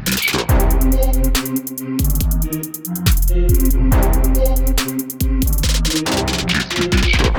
Bicha. Bicha.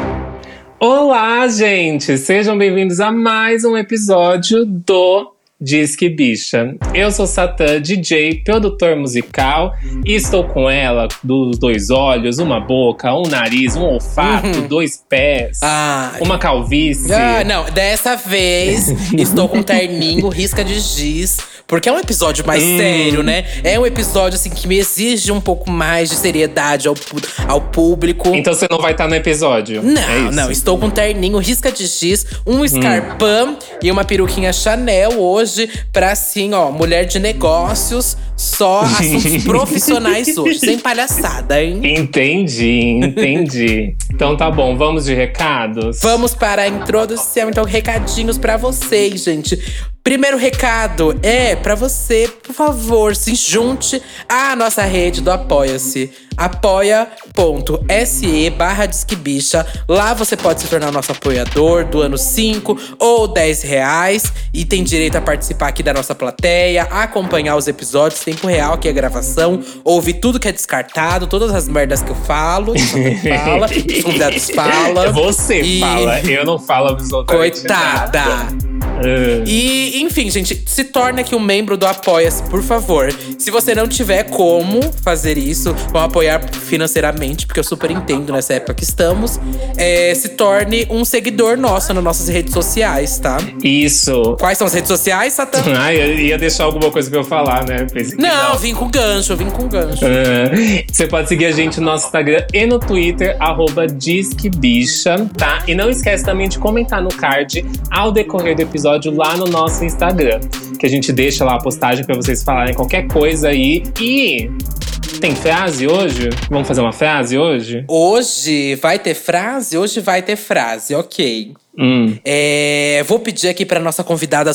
Olá, gente! Sejam bem-vindos a mais um episódio do Disque Bicha. Eu sou Satã, DJ, produtor musical, e estou com ela dos dois olhos, uma boca, um nariz, um olfato, dois pés, Ah, uma calvície. ah, não, dessa vez estou com terninho, risca de giz. Porque é um episódio mais Hum. sério, né? É um episódio, assim, que me exige um pouco mais de seriedade ao, ao público. Então você não vai estar no episódio. Não, é não, estou com terninho, risca de giz, Hum. um escarpão e uma peruquinha Chanel hoje pra assim, ó, mulher de negócios, só assuntos profissionais hoje, sem palhaçada, hein? Entendi, entendi. então tá bom, vamos de recados? Vamos para a introdução, então recadinhos pra vocês, gente. Primeiro recado é pra você, por favor, se junte à nossa rede do Apoia-se. apoia.se barra Disquebicha. Lá você pode se tornar nosso apoiador do ano 5 ou 10 reais. E tem direito a participar aqui da nossa plateia, acompanhar os episódios, tempo real, que é a gravação, ouvir tudo que é descartado, todas as merdas que eu falo, que você fala, que os convidados falam. É Você E- fala, eu não falo absolutamente Coitada! nada. Ah. E, enfim, gente, se torne aqui um membro do Apoia-se, por favor. Se você não tiver como fazer isso, vão apoiar financeiramente, porque eu super entendo nessa época que estamos. é, se torne um seguidor nosso nas nossas redes sociais, tá? Isso. Quais são as redes sociais, Satã? Ai, eu ia deixar alguma coisa pra eu falar, né? Que Não, vim com gancho, vim com gancho. Ah, Você pode seguir a gente no nosso Instagram e no Twitter, arroba DisqueBicha, tá? E não esquece também de comentar no card ao decorrer do episódio lá no nosso Instagram. Que a gente deixa lá a postagem pra vocês falarem qualquer coisa aí. E tem frase hoje? Vamos fazer uma frase hoje? Hoje vai ter frase? Hoje vai ter frase, ok. Hum. É, vou pedir aqui para nossa convidada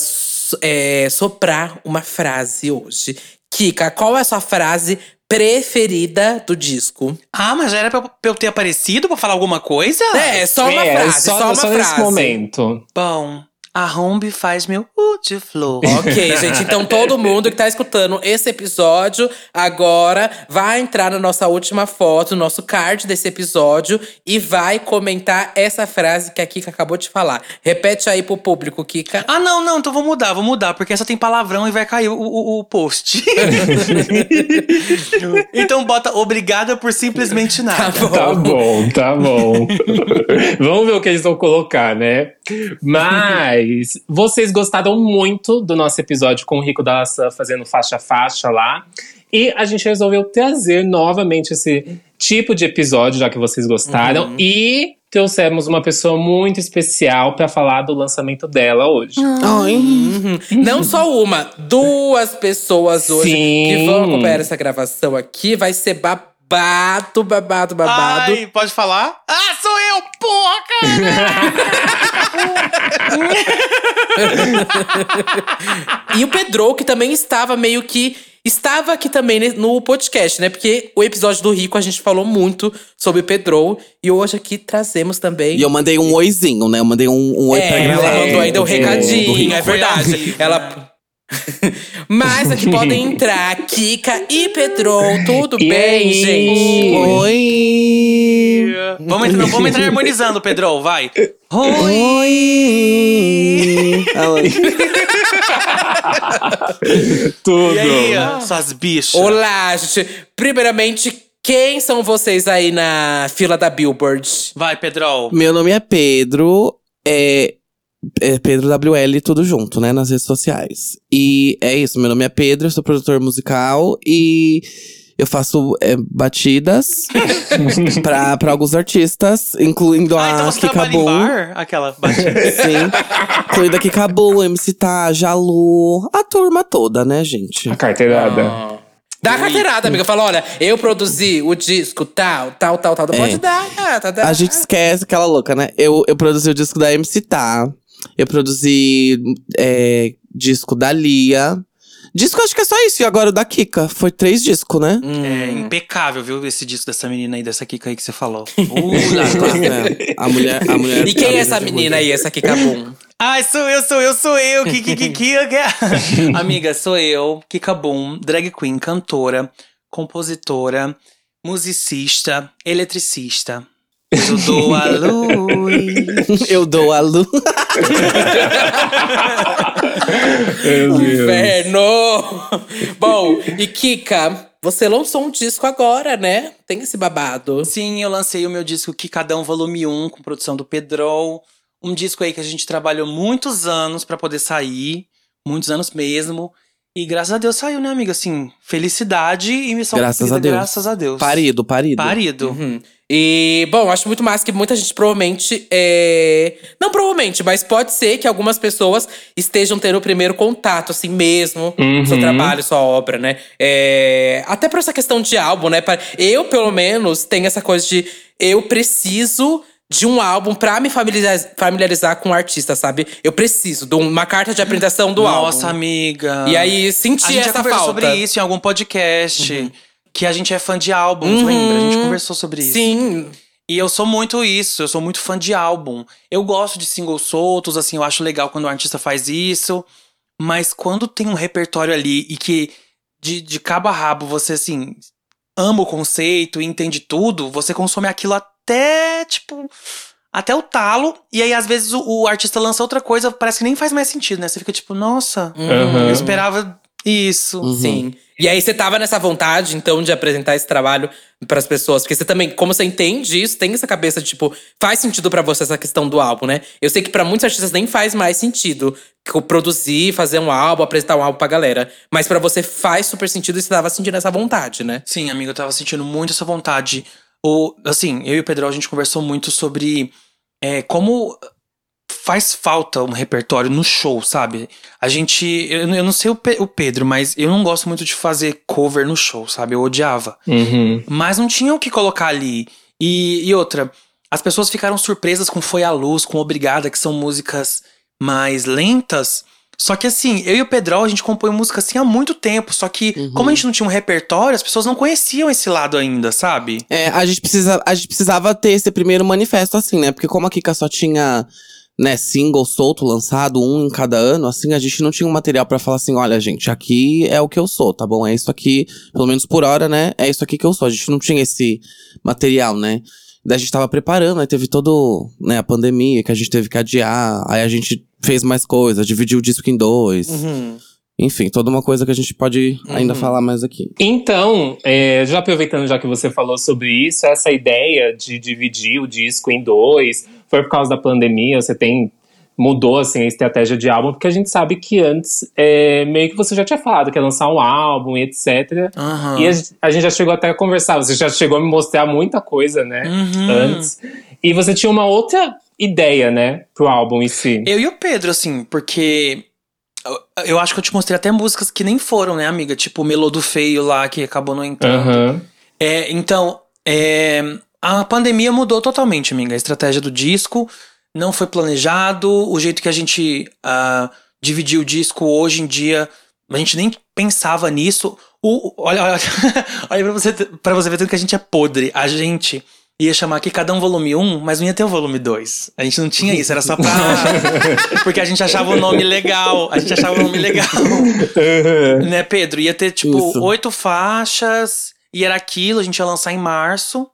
é, soprar uma frase hoje. Kika, qual é a sua frase preferida do disco? Ah, mas já era pra, eu ter aparecido pra falar alguma coisa? É, só uma É, frase, só, uma só frase. nesse momento. Bom, a Rombi faz meu uh de flor. Ok, gente. Então todo mundo que tá escutando esse episódio agora vai entrar na nossa última foto, no nosso card desse episódio e vai comentar essa frase que a Kika acabou de falar. Repete aí pro público, Kika. Ah, não, não, então vou mudar, vou mudar, porque essa tem palavrão e vai cair o, o, o post. então bota obrigada por simplesmente nada. Tá bom. Tá bom, tá bom. Vamos ver o que eles vão colocar, né? Mas vocês gostaram muito do nosso episódio com o Rico da Laçã fazendo faixa a faixa lá. E a gente resolveu trazer novamente esse tipo de episódio, já que vocês gostaram. E trouxemos uma pessoa muito especial pra falar do lançamento dela hoje. Uhum. Não só uma, duas pessoas hoje Sim. que vão acompanhar essa gravação aqui. Vai ser babado, babado, babado. Ai, pode falar? Ah, sou eu, porra, E o Pedro, que também estava meio que. Estava aqui também ne- no podcast, né? Porque o episódio do Rico a gente falou muito sobre o Pedro. E hoje aqui trazemos também. E eu mandei um oizinho, né? Eu mandei um, um oi pra É, gravar. ela mandou ainda um do- do recadinho, é verdade. Ela. Mas aqui podem entrar Kika e Pedro. Tudo E bem, aí? gente? Oi! Vamos entrar, vamos entrar harmonizando, Pedro, vai. Oi! Ela- Tudo. E aí, suas bichas? Olá, gente. Primeiramente, quem são vocês aí na fila da Billboard? Vai, Pedro. Meu nome é Pedro. É, é Pedro WL, tudo junto, né? Nas redes sociais. E é isso, meu nome é Pedro, eu sou produtor musical e eu faço é, batidas pra, pra alguns artistas, incluindo Ah, então a Kikabu. bar? Aquela batida. Sim. incluindo a Kikabu, MC Tá, Jalu, a turma toda, né, gente? A carteirada. Dá a carteirada, amiga. Fala, olha, eu produzi o disco tal, tal, tal, tal. Não É. pode dar, ah, tá, tá. A gente esquece aquela louca, né? Eu, eu produzi o disco da MC Tá. Eu produzi é, disco da Lia. Disco acho que é só isso. E agora o da Kika. Foi três discos, né? É impecável, viu, esse disco dessa menina aí, dessa Kika aí que você falou. Uh. É, a mulher. A mulher E quem é essa mulher menina aí, essa Kikabum? Ai, sou eu, sou eu, sou eu. Kiki, Kiki, Amiga, sou eu, Kika Boom, drag queen, cantora, compositora, musicista, eletricista. Eu dou a luz. Eu dou a luz. Inferno! Bom, e Kika, você lançou um disco agora, né? Tem esse babado. Sim, eu lancei o meu disco Kikadão Volume 1, com produção do Pedrol. Um disco aí que a gente trabalhou muitos anos pra poder sair. Muitos anos mesmo. E graças a Deus saiu, né, amiga? Assim, felicidade e missão Graças cumprida, a Deus. Graças a Deus. Parido, parido. Parido. Uhum. E, bom, acho muito massa que muita gente provavelmente. É... Não provavelmente, mas pode ser que algumas pessoas estejam tendo o primeiro contato, assim mesmo, com seu Uhum. trabalho, sua obra, né? É... Até por essa questão de álbum, né? Eu, pelo menos, tenho essa coisa de eu preciso de um álbum pra me familiarizar, familiarizar com o artista, sabe? Eu preciso de uma carta de apresentação do Nossa, álbum. amiga. E aí, senti a gente já essa falta. sobre isso em algum podcast. Que a gente é fã de álbuns, Uhum. lembra? A gente conversou sobre isso. Sim, E eu sou muito isso, eu sou muito fã de álbum. Eu gosto de singles soltos, assim, eu acho legal quando o artista faz isso. Mas quando tem um repertório ali e que de, de cabo a rabo você, assim, ama o conceito e entende tudo, você consome aquilo até, tipo. Até o talo. E aí, às vezes, o, o artista lança outra coisa, parece que nem faz mais sentido, né? Você fica tipo, nossa, Uhum. eu esperava isso. Uhum. Sim. E aí você tava nessa vontade, então, de apresentar esse trabalho pras pessoas. Porque você também, como você entende isso, tem essa cabeça de, tipo, faz sentido pra você essa questão do álbum, né? Eu sei que pra muitos artistas nem faz mais sentido produzir, fazer um álbum, apresentar um álbum pra galera. Mas pra você faz super sentido e você tava sentindo essa vontade, né? Sim, amigo, eu tava sentindo muito essa vontade. Assim, eu e o Pedro, a gente conversou muito sobre é, como faz falta um repertório no show, sabe? A gente. Eu, eu não sei o, Pe- o Pedro, mas eu não gosto muito de fazer cover no show, sabe? Eu odiava. Uhum. Mas não tinha o que colocar ali. E, e outra, as pessoas ficaram surpresas com Foi a Luz, com Obrigada, que são músicas mais lentas. Só que assim, eu e o Pedrol, a gente compõe música assim há muito tempo. Só que, como a gente não tinha um repertório, as pessoas não conheciam esse lado ainda, sabe? É, a gente, precisa, a gente precisava ter esse primeiro manifesto, assim, né? Porque como a Kika só tinha, né, single solto, lançado, um em cada ano, assim, a gente não tinha um material pra falar assim, olha, gente, aqui é o que eu sou, tá bom? É isso aqui, pelo menos por hora, né? É isso aqui que eu sou. A gente não tinha esse material, né? Daí a gente tava preparando, aí teve todo, né, a pandemia que a gente teve que adiar, aí a gente fez mais coisas, dividiu o disco em dois. Enfim, toda uma coisa que a gente pode ainda Uhum. falar mais aqui. Então, é, já aproveitando já que você falou sobre isso, essa ideia de dividir o disco em dois, foi por causa da pandemia, você tem mudou assim a estratégia de álbum, porque a gente sabe que antes é, meio que você já tinha falado que ia lançar um álbum e etc. Aham. E a, a gente já chegou até a conversar, você já chegou a me mostrar muita coisa, né, Uhum. antes. E você tinha uma outra ideia, né, pro álbum em si. Eu e o Pedro, assim, porque. eu- acho que eu te mostrei até músicas que nem foram, né, amiga? Tipo o Melô do Feio lá, que acabou não entrando. Aham. É, então, é, a pandemia mudou totalmente, amiga. A estratégia do disco não foi planejado. O jeito que a gente ah, dividiu o disco hoje em dia, a gente nem pensava nisso. O, olha, olha, olha pra, você, pra você ver tudo que a gente é podre. A gente ia chamar aqui cada um volume 1, mas não ia ter o volume 2. A gente não tinha isso, era só pra. porque a gente achava o nome legal. A gente achava o nome legal. né, Pedro? Ia ter, tipo, oito faixas. E era aquilo, a gente ia lançar em março.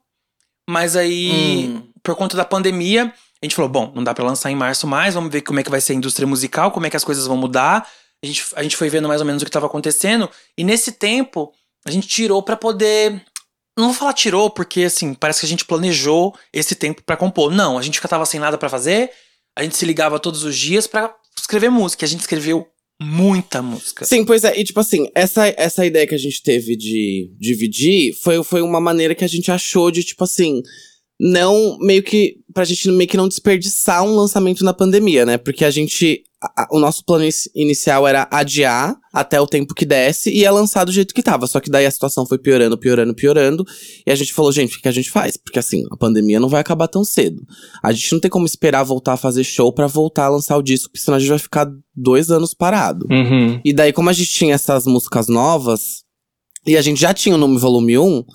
Mas aí, Hum. por conta da pandemia, a gente falou: bom, não dá pra lançar em março mais, vamos ver como é que vai ser a indústria musical, como é que as coisas vão mudar. A gente, a gente foi vendo mais ou menos o que tava acontecendo. E nesse tempo, a gente tirou pra poder. Não vou falar tirou, porque assim, parece que a gente planejou esse tempo pra compor. Não, a gente tava sem nada pra fazer, a gente se ligava todos os dias pra escrever música. A gente escreveu muita música. Sim, pois é. E tipo assim, essa, essa ideia que a gente teve de dividir foi, foi uma maneira que a gente achou de, tipo assim, não meio que pra gente meio que não desperdiçar um lançamento na pandemia, né? Porque a gente. a- o nosso plano inici- inicial era adiar até o tempo que desse e ia lançar do jeito que tava. Só que daí a situação foi piorando, piorando, piorando. E a gente falou, gente, o que a gente faz? Porque assim, a pandemia não vai acabar tão cedo. A gente não tem como esperar voltar a fazer show pra voltar a lançar o disco, porque senão a gente vai ficar dois anos parado. Uhum. E daí, como a gente tinha essas músicas novas, e a gente já tinha o Nome Volume 1, Uhum.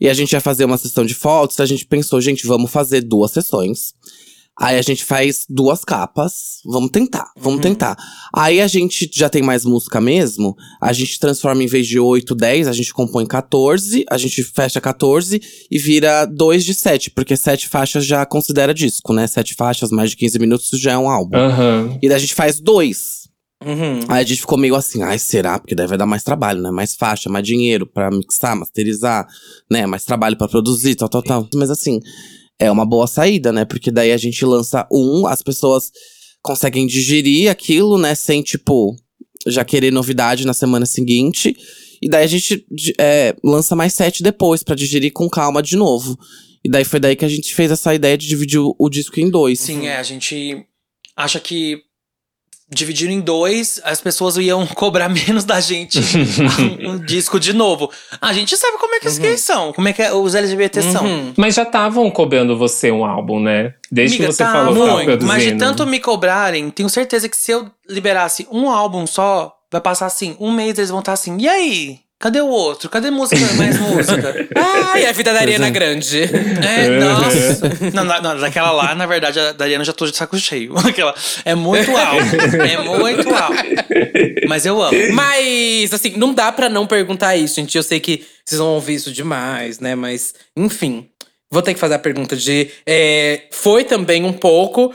e a gente ia fazer uma sessão de fotos, a gente pensou, gente, vamos fazer duas sessões. Aí a gente faz duas capas. Vamos tentar, vamos Uhum. tentar. Aí a gente já tem mais música mesmo. A gente transforma em vez de 8, 10, a gente compõe 14, a gente fecha 14 e vira 2 de 7, porque 7 faixas já considera disco, né? 7 faixas, mais de 15 minutos já é um álbum. Aham. E daí a gente faz dois. Uhum. Aí a gente ficou meio assim, ai, será? Porque daí vai dar mais trabalho, né? Mais faixa, mais dinheiro pra mixar, masterizar, né? Mais trabalho pra produzir, tal, tal, tal. Mas assim, é uma boa saída, né? Porque daí a gente lança um, as pessoas conseguem digerir aquilo, né? Sem, tipo, já querer novidade na semana seguinte. E daí a gente é, lança mais sete depois, pra digerir com calma de novo. E daí foi daí que a gente fez essa ideia de dividir o, o disco em dois. Sim, é, a gente acha que dividindo em dois, as pessoas iam cobrar menos da gente um, um disco de novo. A gente sabe como é que eles são, como é que os LGBT são. Uhum. Mas já estavam cobrando você um álbum, né? Desde Amiga, que você tá falou que muito, produzindo. mas de tanto me cobrarem, tenho certeza que se eu liberasse um álbum só, vai passar assim, um mês eles vão estar assim, e aí? Cadê o outro? Cadê música, mais música? Ai, a vida da Ariana é. Grande. É, nossa. Não, não, daquela lá, na verdade, a Dariana já tô de saco cheio. Aquela é muito alto. É muito alto. Mas eu amo. Mas, assim, não dá pra não perguntar isso, gente. Eu sei que vocês vão ouvir isso demais, né? Mas, enfim. Vou ter que fazer a pergunta de. é, foi também um pouco.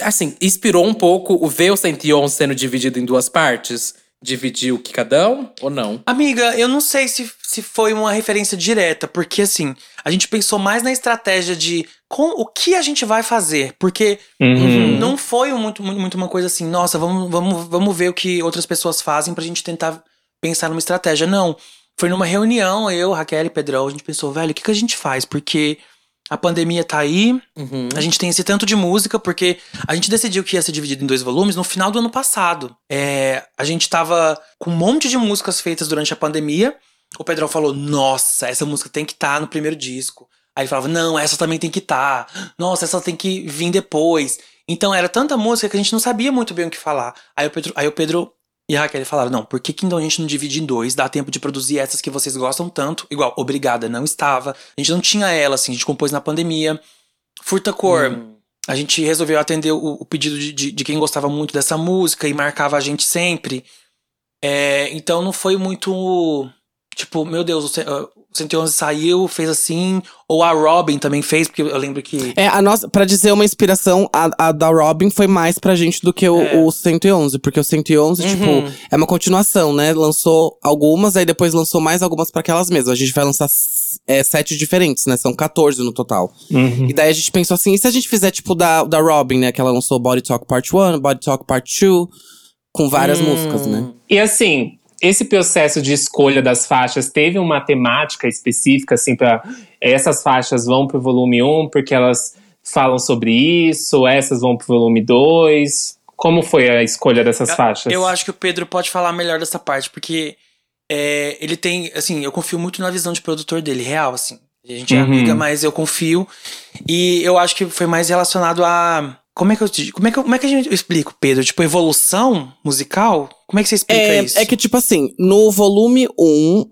Assim, inspirou um pouco o ver o 111 sendo dividido em duas partes? Dividir o Quicadão ou não? Amiga, eu não sei se, se foi uma referência direta, porque assim, a gente pensou mais na estratégia de com, o que a gente vai fazer. Porque Uhum. não foi um muito, muito, muito uma coisa assim, nossa, vamos, vamos, vamos ver o que outras pessoas fazem pra gente tentar pensar numa estratégia. Não. Foi numa reunião, eu, Raquel e Pedrão, a gente pensou, velho, o que, que a gente faz? Porque a pandemia tá aí, Uhum. a gente tem esse tanto de música, porque a gente decidiu que ia ser dividido em dois volumes no final do ano passado. É, a gente tava com um monte de músicas feitas durante a pandemia. O Pedrão falou: Nossa, essa música tem que estar no primeiro disco. Aí ele falava: Não, essa também tem que estar. Nossa, essa tem que vir depois. Então era tanta música que a gente não sabia muito bem o que falar. Aí o Pedro, aí o Pedro e a Raquel falaram: Não, por que, que então a gente não divide em dois? Dá tempo de produzir essas que vocês gostam tanto. Igual, Obrigada não estava. A gente não tinha ela, assim, a gente compôs na pandemia. Furta Cor. Hum. A gente resolveu atender o, o pedido de, de, de quem gostava muito dessa música e marcava a gente sempre. É, então não foi muito. Tipo, meu Deus, 111 saiu, fez assim. Ou a Robin também fez, porque eu lembro que. É, a nossa, pra dizer uma inspiração, a, a da Robin foi mais pra gente do que o, É. o 111. Porque o 111, Uhum. tipo, é uma continuação, né? Lançou algumas, aí depois lançou mais algumas pra aquelas mesmas. A gente vai lançar é, sete diferentes, né? São 14 no total. Uhum. E daí a gente pensou assim, e se a gente fizer, tipo, da, da Robin, né? Que ela lançou Body Talk Part 1, Body Talk Part 2, com várias Hum. músicas, né? E assim, esse processo de escolha das faixas teve uma temática específica, assim, para essas faixas vão pro volume 1 porque elas falam sobre isso, essas vão pro volume 2. Como foi a escolha dessas faixas? Eu acho que o Pedro pode falar melhor dessa parte, porque é, ele tem. Assim, eu confio muito na visão de produtor dele, real, assim. A gente é Uhum. amiga, mas eu confio. E eu acho que foi mais relacionado a. Como é que eu te- como é que, eu- como é que a gente eu explico, Pedro? Tipo, evolução musical? Como é que você explica É, isso? é que, tipo assim, no volume 1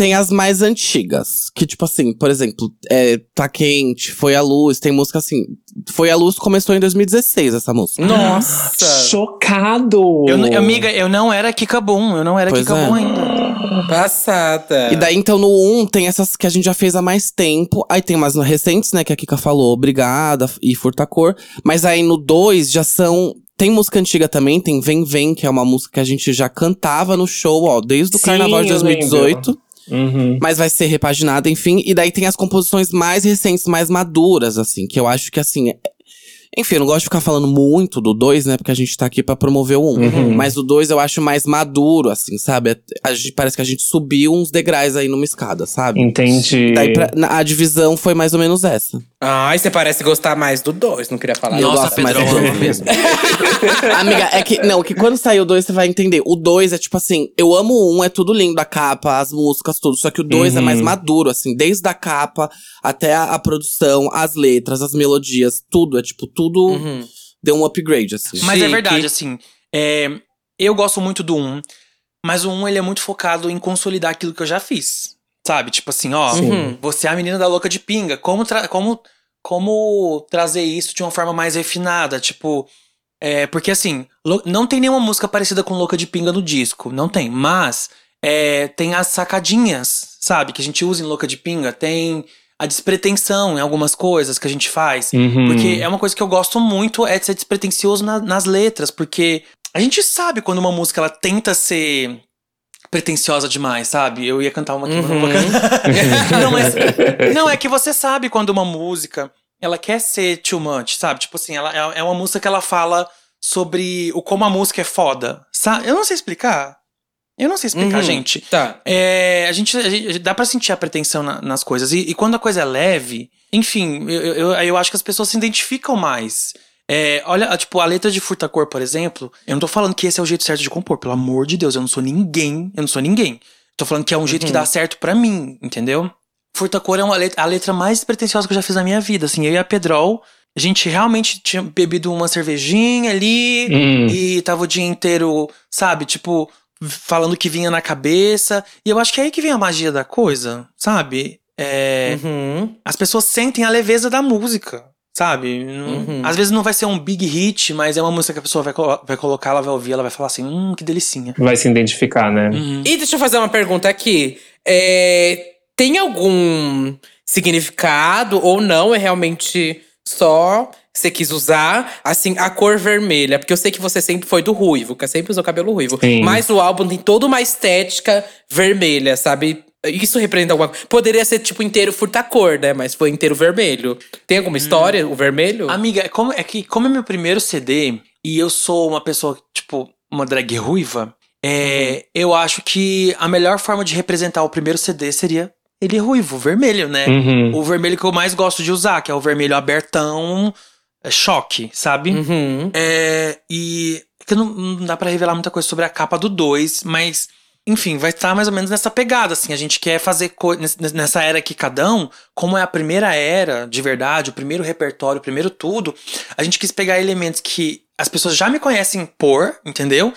tem as mais antigas. Que, tipo assim, por exemplo, é, Tá Quente, Foi a Luz, tem música assim. Foi a Luz começou em 2016, essa música. Nossa! Chocado! Eu, n- amiga, eu não era Kika Boom, eu não era Pois Kika é. Boom ainda. Passada. E daí, então, no 1 tem essas que a gente já fez há mais tempo. Aí tem umas recentes, né, que a Kika falou, Obrigada e Furta Cor. Mas aí no 2 já são. Tem música antiga também, tem Vem Vem, que é uma música que a gente já cantava no show, ó, desde o Sim, carnaval de eu 2018. Uhum. Mas vai ser repaginada, enfim. E daí tem as composições mais recentes, mais maduras, assim, que eu acho que assim. é- Enfim, eu não gosto de ficar falando muito do 2, né? Porque a gente tá aqui pra promover o 1. Um. Uhum. Mas o 2 eu acho mais maduro, assim, sabe? A gente, parece que a gente subiu uns degraus aí numa escada, sabe? Entendi. Daí pra- na- a divisão foi mais ou menos essa. Ai, você parece gostar mais do 2, não queria falar. Eu Nossa, gosto mais Pedrão do ama mesmo. Amiga, é que. Não, que quando sair o 2 você vai entender. O 2 é tipo assim, eu amo o 1, um, é tudo lindo, a capa, as músicas, tudo. Só que o 2 é Uhum. mais maduro, assim, desde a capa até a, a produção, as letras, as melodias, tudo. É tipo, tudo Uhum. deu um upgrade, assim. Mas é Chique. verdade, assim. é, eu gosto muito do 1, mas o 1 ele é muito focado em consolidar aquilo que eu já fiz. Sabe? Tipo assim, ó, Sim. você é a menina da louca de pinga. Como, tra- como, como trazer isso de uma forma mais refinada? Tipo. É, porque assim, não tem nenhuma música parecida com Louca de Pinga no disco. Não tem. Mas é, tem as sacadinhas, sabe? Que a gente usa em Louca de Pinga. Tem a despretensão em algumas coisas que a gente faz. Uhum. Porque é uma coisa que eu gosto muito, é de ser despretensioso na- nas letras, porque a gente sabe quando uma música ela tenta ser pretensiosa demais, sabe? Eu ia cantar uma aqui, mas não vou Uhum. cantar. não, mas, não, é que você sabe quando uma música ela quer ser too much, sabe? Tipo assim, ela é é uma música que ela fala sobre o como a música é foda. Sabe? Eu não sei explicar. Eu não sei explicar, Uhum. gente. Tá. É, a, gente, a gente- dá pra sentir a pretensão na- nas coisas. E, e quando a coisa é leve, enfim, eu, eu, eu acho que as pessoas se identificam mais. É, olha, tipo, a letra de Furtacor, por exemplo, eu não tô falando que esse é o jeito certo de compor, pelo amor de Deus, eu não sou ninguém, eu não sou ninguém. Tô falando que é um jeito que dá certo pra mim, entendeu? Furtacor é uma letra, a letra mais pretensiosa que eu já fiz na minha vida, assim, eu e a Pedrol, a gente realmente tinha bebido uma cervejinha ali, Hum. e tava o dia inteiro, sabe, tipo, falando que vinha na cabeça. E eu acho que é aí que vem a magia da coisa, sabe? É, Uhum. As pessoas sentem a leveza da música, sabe? Uhum. Às vezes não vai ser um big hit, mas é uma música que a pessoa vai, colo- vai colocar, ela vai ouvir, ela vai falar assim, hum, que delicinha. Vai se identificar, né? Uhum. E deixa eu fazer uma pergunta aqui. É, tem algum significado ou não? É realmente só você quis usar, assim, a cor vermelha? Porque eu sei que você sempre foi do ruivo, que sempre usou cabelo ruivo. Sim. Mas o álbum tem toda uma estética vermelha, sabe? Isso representa alguma coisa. Poderia ser, tipo, inteiro furta-cor, né? Mas foi inteiro vermelho. Tem alguma história, o vermelho? Amiga, é, como, é que como é meu primeiro CD e eu sou uma pessoa, tipo, uma drag ruiva, é, eu acho que a melhor forma de representar o primeiro CD seria ele ruivo, vermelho, né? Uhum. O vermelho que eu mais gosto de usar, que é o vermelho abertão, é choque, sabe? Uhum. É, e que não, não dá pra revelar muita coisa sobre a capa do 2, mas enfim, vai estar mais ou menos nessa pegada, assim. A gente quer fazer nessa era aqui, cada um, como é a primeira era, de verdade, o primeiro repertório, o primeiro tudo, a gente quis pegar elementos que as pessoas já me conhecem por, entendeu?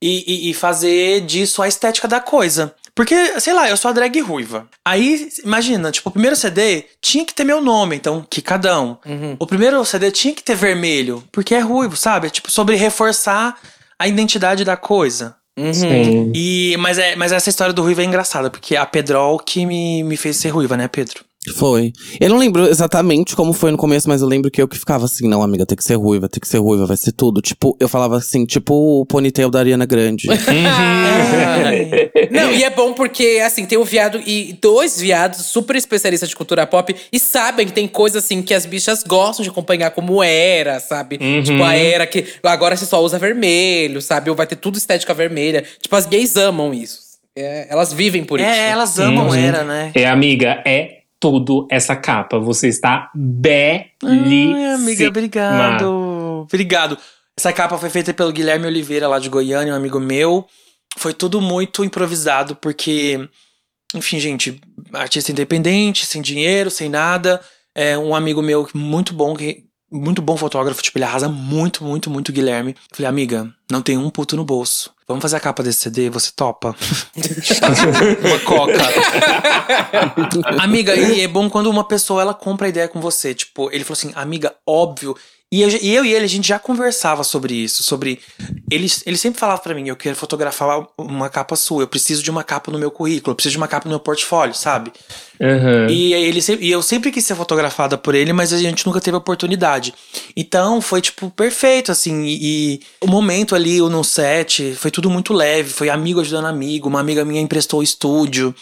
E, e- e fazer disso a estética da coisa. Porque, sei lá, eu sou a drag ruiva. Aí, imagina, tipo, o primeiro CD tinha que ter meu nome, então, Kikadão. Uhum. O primeiro CD tinha que ter vermelho, porque é ruivo, sabe? É tipo sobre reforçar a identidade da coisa. Uhum. Sim. E, mas, é, mas essa história do ruivo é engraçada, porque é a Pedrol que me, me fez ser ruiva, né, Pedro? Foi. Eu não lembro exatamente como foi no começo, mas eu lembro que eu que ficava assim, não, amiga, tem que ser ruiva, tem que ser ruiva, vai ser tudo. Tipo, eu falava assim, tipo o ponytail da Ariana Grande. Não, e é bom porque, assim, tem o viado e dois viados super especialistas de cultura pop e sabem que tem coisas, assim, que as bichas gostam de acompanhar, como era, sabe? Uhum. Tipo, a era que agora você só usa vermelho, sabe? Ou vai ter tudo estética vermelha. Tipo, as gays amam isso. É, elas vivem por isso. É, elas amam Uhum. era, né? É, amiga, é tudo essa capa. Você está belíssima. Ai, amiga, obrigado. Obrigado. Essa capa foi feita pelo Guilherme Oliveira, lá de Goiânia, um amigo meu. Foi tudo muito improvisado, porque, enfim, gente, artista independente, sem dinheiro, sem nada. É um amigo meu muito bom, que- muito bom fotógrafo, tipo, ele arrasa muito, muito, muito, Guilherme. Falei, amiga, não tem um puto no bolso. Vamos fazer a capa desse CD, você topa? Uma coca. Amiga, e é bom quando uma pessoa ela compra a ideia com você. Tipo, ele falou assim, amiga, óbvio. E eu, e eu e ele, a gente já conversava sobre isso. Sobre. Ele, ele sempre falava pra mim: eu quero fotografar uma capa sua, eu preciso de uma capa no meu currículo, eu preciso de uma capa no meu portfólio, sabe? Uhum. E, ele, e eu sempre quis ser fotografada por ele, mas a gente nunca teve oportunidade. Então foi, tipo, perfeito, assim. E, e o momento ali, o no set, foi tudo muito leve. Foi amigo ajudando amigo. Uma amiga minha emprestou o estúdio.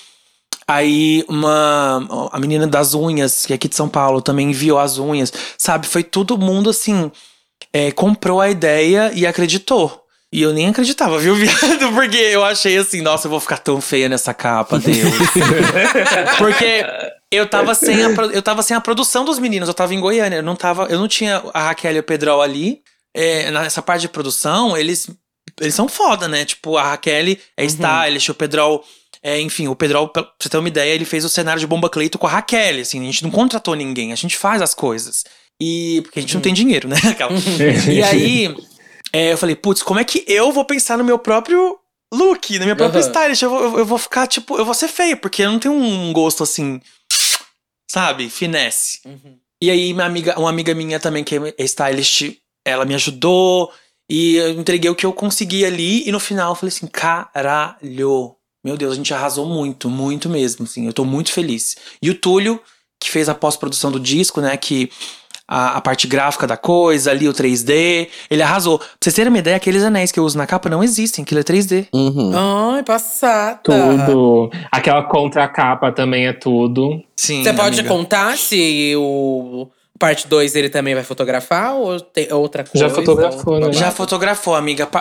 Aí uma a menina das unhas, que é aqui de São Paulo, também enviou as unhas, sabe? Foi todo mundo assim, é, comprou a ideia e acreditou. E eu nem acreditava, viu, viado? Porque eu achei assim, nossa, eu vou ficar tão feia nessa capa, Deus. Porque Eu tava, sem a, eu tava sem a produção dos meninos, eu tava em Goiânia. Eu não, tava, eu não tinha a Raquel e o Pedrol ali. É, nessa parte de produção, eles, eles são foda, né? Tipo, a Raquel é stylist, o Pedrol. É, enfim, o Pedrol, pra você ter uma ideia, ele fez o cenário de Bomba Cleito com a Raquel. Assim, a gente não contratou ninguém, a gente faz as coisas. E. Porque a gente não tem dinheiro, né? E aí, é, eu falei, putz, como é que eu vou pensar no meu próprio look, na minha própria Aham. stylist? Eu vou, eu- vou ficar, tipo, eu vou ser feio, porque eu não tenho um gosto assim, sabe? Finesse. E aí, minha amiga, uma amiga minha também, que é stylist, ela me ajudou. E eu entreguei o que eu consegui ali. E no final eu falei assim: caralho. Meu Deus, a gente arrasou muito, muito mesmo. Assim, eu tô muito feliz. E o Túlio, que fez a pós-produção do disco, né? Que a, a parte gráfica da coisa, ali o 3D, ele arrasou. Pra vocês terem uma ideia, aqueles anéis que eu uso na capa não existem, aquilo é 3D. Uhum. Ai, passada. Tudo. Aquela contracapa também é tudo. Sim. Você pode amiga. contar se o parte 2 ele também vai fotografar ou tem outra coisa? Já fotografou, né? Já fotografou, amiga. A,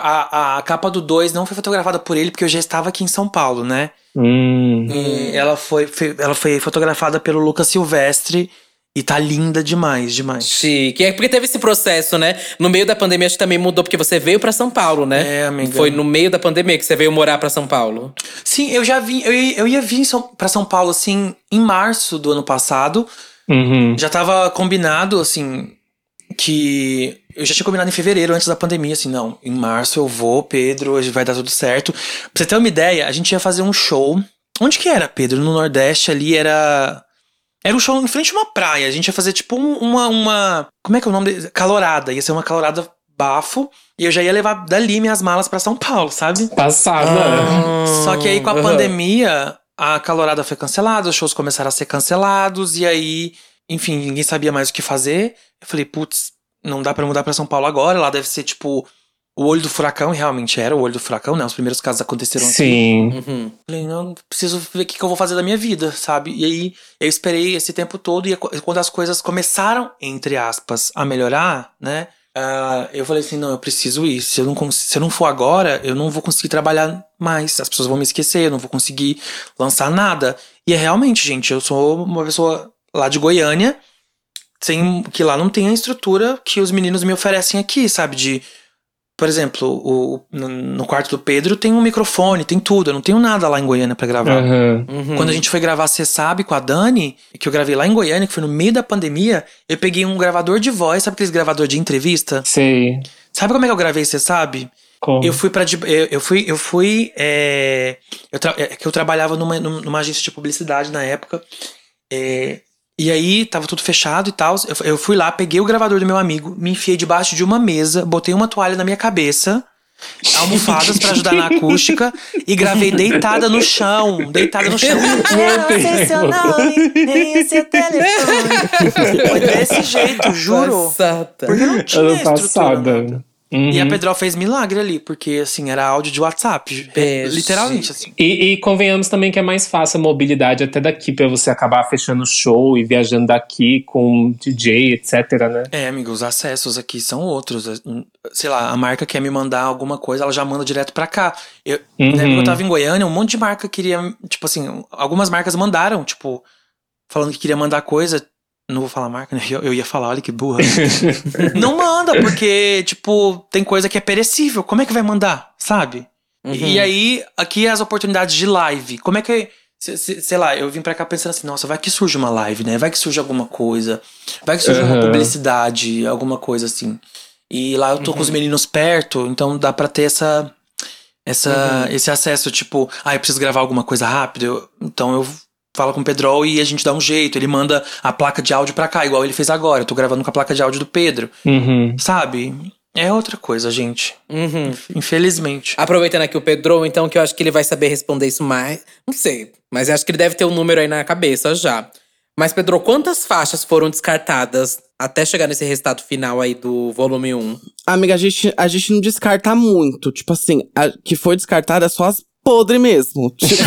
a, a capa do 2 não foi fotografada por ele, porque eu já estava aqui em São Paulo, né? Hum. E ela foi, foi- ela foi fotografada pelo Lucas Silvestre e tá linda demais, demais. Chique. É porque teve esse processo, né? No meio da pandemia, acho que também mudou, porque você veio pra São Paulo, né? É, amiga. Foi no meio da pandemia que você veio morar pra São Paulo. Sim, eu já vim, eu, ia- eu ia vir pra São Paulo, assim, em março do ano passado. Uhum. Já tava combinado, assim, que. Eu já tinha combinado em fevereiro, antes da pandemia, assim, não. Em março eu vou, Pedro, vai dar tudo certo. Pra você ter uma ideia, a gente ia fazer um show. Onde que era, Pedro? No Nordeste ali era. Era um show em frente a uma praia. A gente ia fazer tipo um- uma. uma como é que é o nome? dele? Calorada. Ia ser uma calorada bafo. E eu já ia levar dali minhas malas pra São Paulo, sabe? Passada. Só que aí com a Aham. pandemia, a calorada foi cancelada, os shows começaram a ser cancelados, e aí, enfim, ninguém sabia mais o que fazer. Eu falei, putz, não dá pra mudar pra São Paulo agora, lá deve ser tipo o olho do furacão, e realmente era o olho do furacão, né? Os primeiros casos aconteceram aqui. Sim. Uhum. Falei, não, preciso ver o que, que eu vou fazer da minha vida, sabe? E aí eu esperei esse tempo todo, e quando as coisas começaram, entre aspas, a melhorar, né? Ah, eu falei assim, não, eu preciso ir. Se eu, não, se eu não for agora, eu não vou conseguir trabalhar mais. As pessoas vão me esquecer, eu não vou conseguir lançar nada. E é realmente, gente, eu sou uma pessoa lá de Goiânia, sem, que lá não tem a estrutura que os meninos me oferecem aqui, sabe? De, por exemplo, o, no, quarto do Pedro tem um microfone, tem tudo. Eu não tenho nada lá em Goiânia pra gravar. Aham. Uhum. Quando a gente foi gravar Cê Sabe com a Dani, que eu gravei lá em Goiânia, que foi no meio da pandemia, eu peguei um gravador de voz, sabe aqueles gravador de entrevista? Sei. Sabe como é que eu gravei Cê Sabe? Como? Eu fui para eu, eu fui eu fui é, eu tra- é, que eu trabalhava numa, numa agência de publicidade na época. é, e aí tava tudo fechado e tal. Eu, eu fui lá, peguei o gravador do meu amigo, me enfiei debaixo de uma mesa, botei uma toalha na minha cabeça, almofadas pra ajudar na acústica e gravei deitada no chão, deitada no chão. Não sei seu nome, nem o seu telefone. Foi desse jeito, juro. Passada. Porque não tinha Ano estrutura. passada. Uhum. E a Pedrol fez milagre ali, porque assim, era áudio de WhatsApp. Beijo. Literalmente, assim. E, e convenhamos também que é mais fácil a mobilidade até daqui pra você acabar fechando show e viajando daqui com DJ, etc, né? É, amigo, os acessos aqui são outros. Sei lá, a marca quer me mandar alguma coisa, ela já manda direto pra cá. Eu, Uhum. Na época que eu tava em Goiânia, um monte de marca queria. Tipo assim, algumas marcas mandaram, tipo, falando que queria mandar coisa. Não vou falar marca, né? Eu, eu ia falar, olha que burra. não manda, porque, tipo, tem coisa que é perecível. Como é que vai mandar, sabe? Uhum. E aí, aqui as oportunidades de live. Como é que. se- se- Sei lá, eu vim pra cá pensando assim, nossa, vai que surge uma live, né? Vai que surge alguma coisa. Vai que surge uma Aham. publicidade, alguma coisa assim. E lá eu tô com os meninos perto, então dá pra ter essa. Essa, Esse acesso, tipo, ah, eu preciso gravar alguma coisa rápido. eu- então eu falo com o Pedrol e a gente dá um jeito. Ele manda a placa de áudio pra cá, igual ele fez agora. Eu tô gravando com a placa de áudio do Pedro. Uhum. Sabe? É outra coisa, gente. Uhum. Infelizmente. Aproveitando aqui o Pedro, então, que eu acho que ele vai saber responder isso mais. Não sei, mas eu acho que ele deve ter um número aí na cabeça já. Mas, Pedro, quantas faixas foram descartadas até chegar nesse resultado final aí do volume 1? Amiga, a gente, a gente não descarta muito. Tipo assim, a, que foi descartada é só as podres mesmo. Tipo,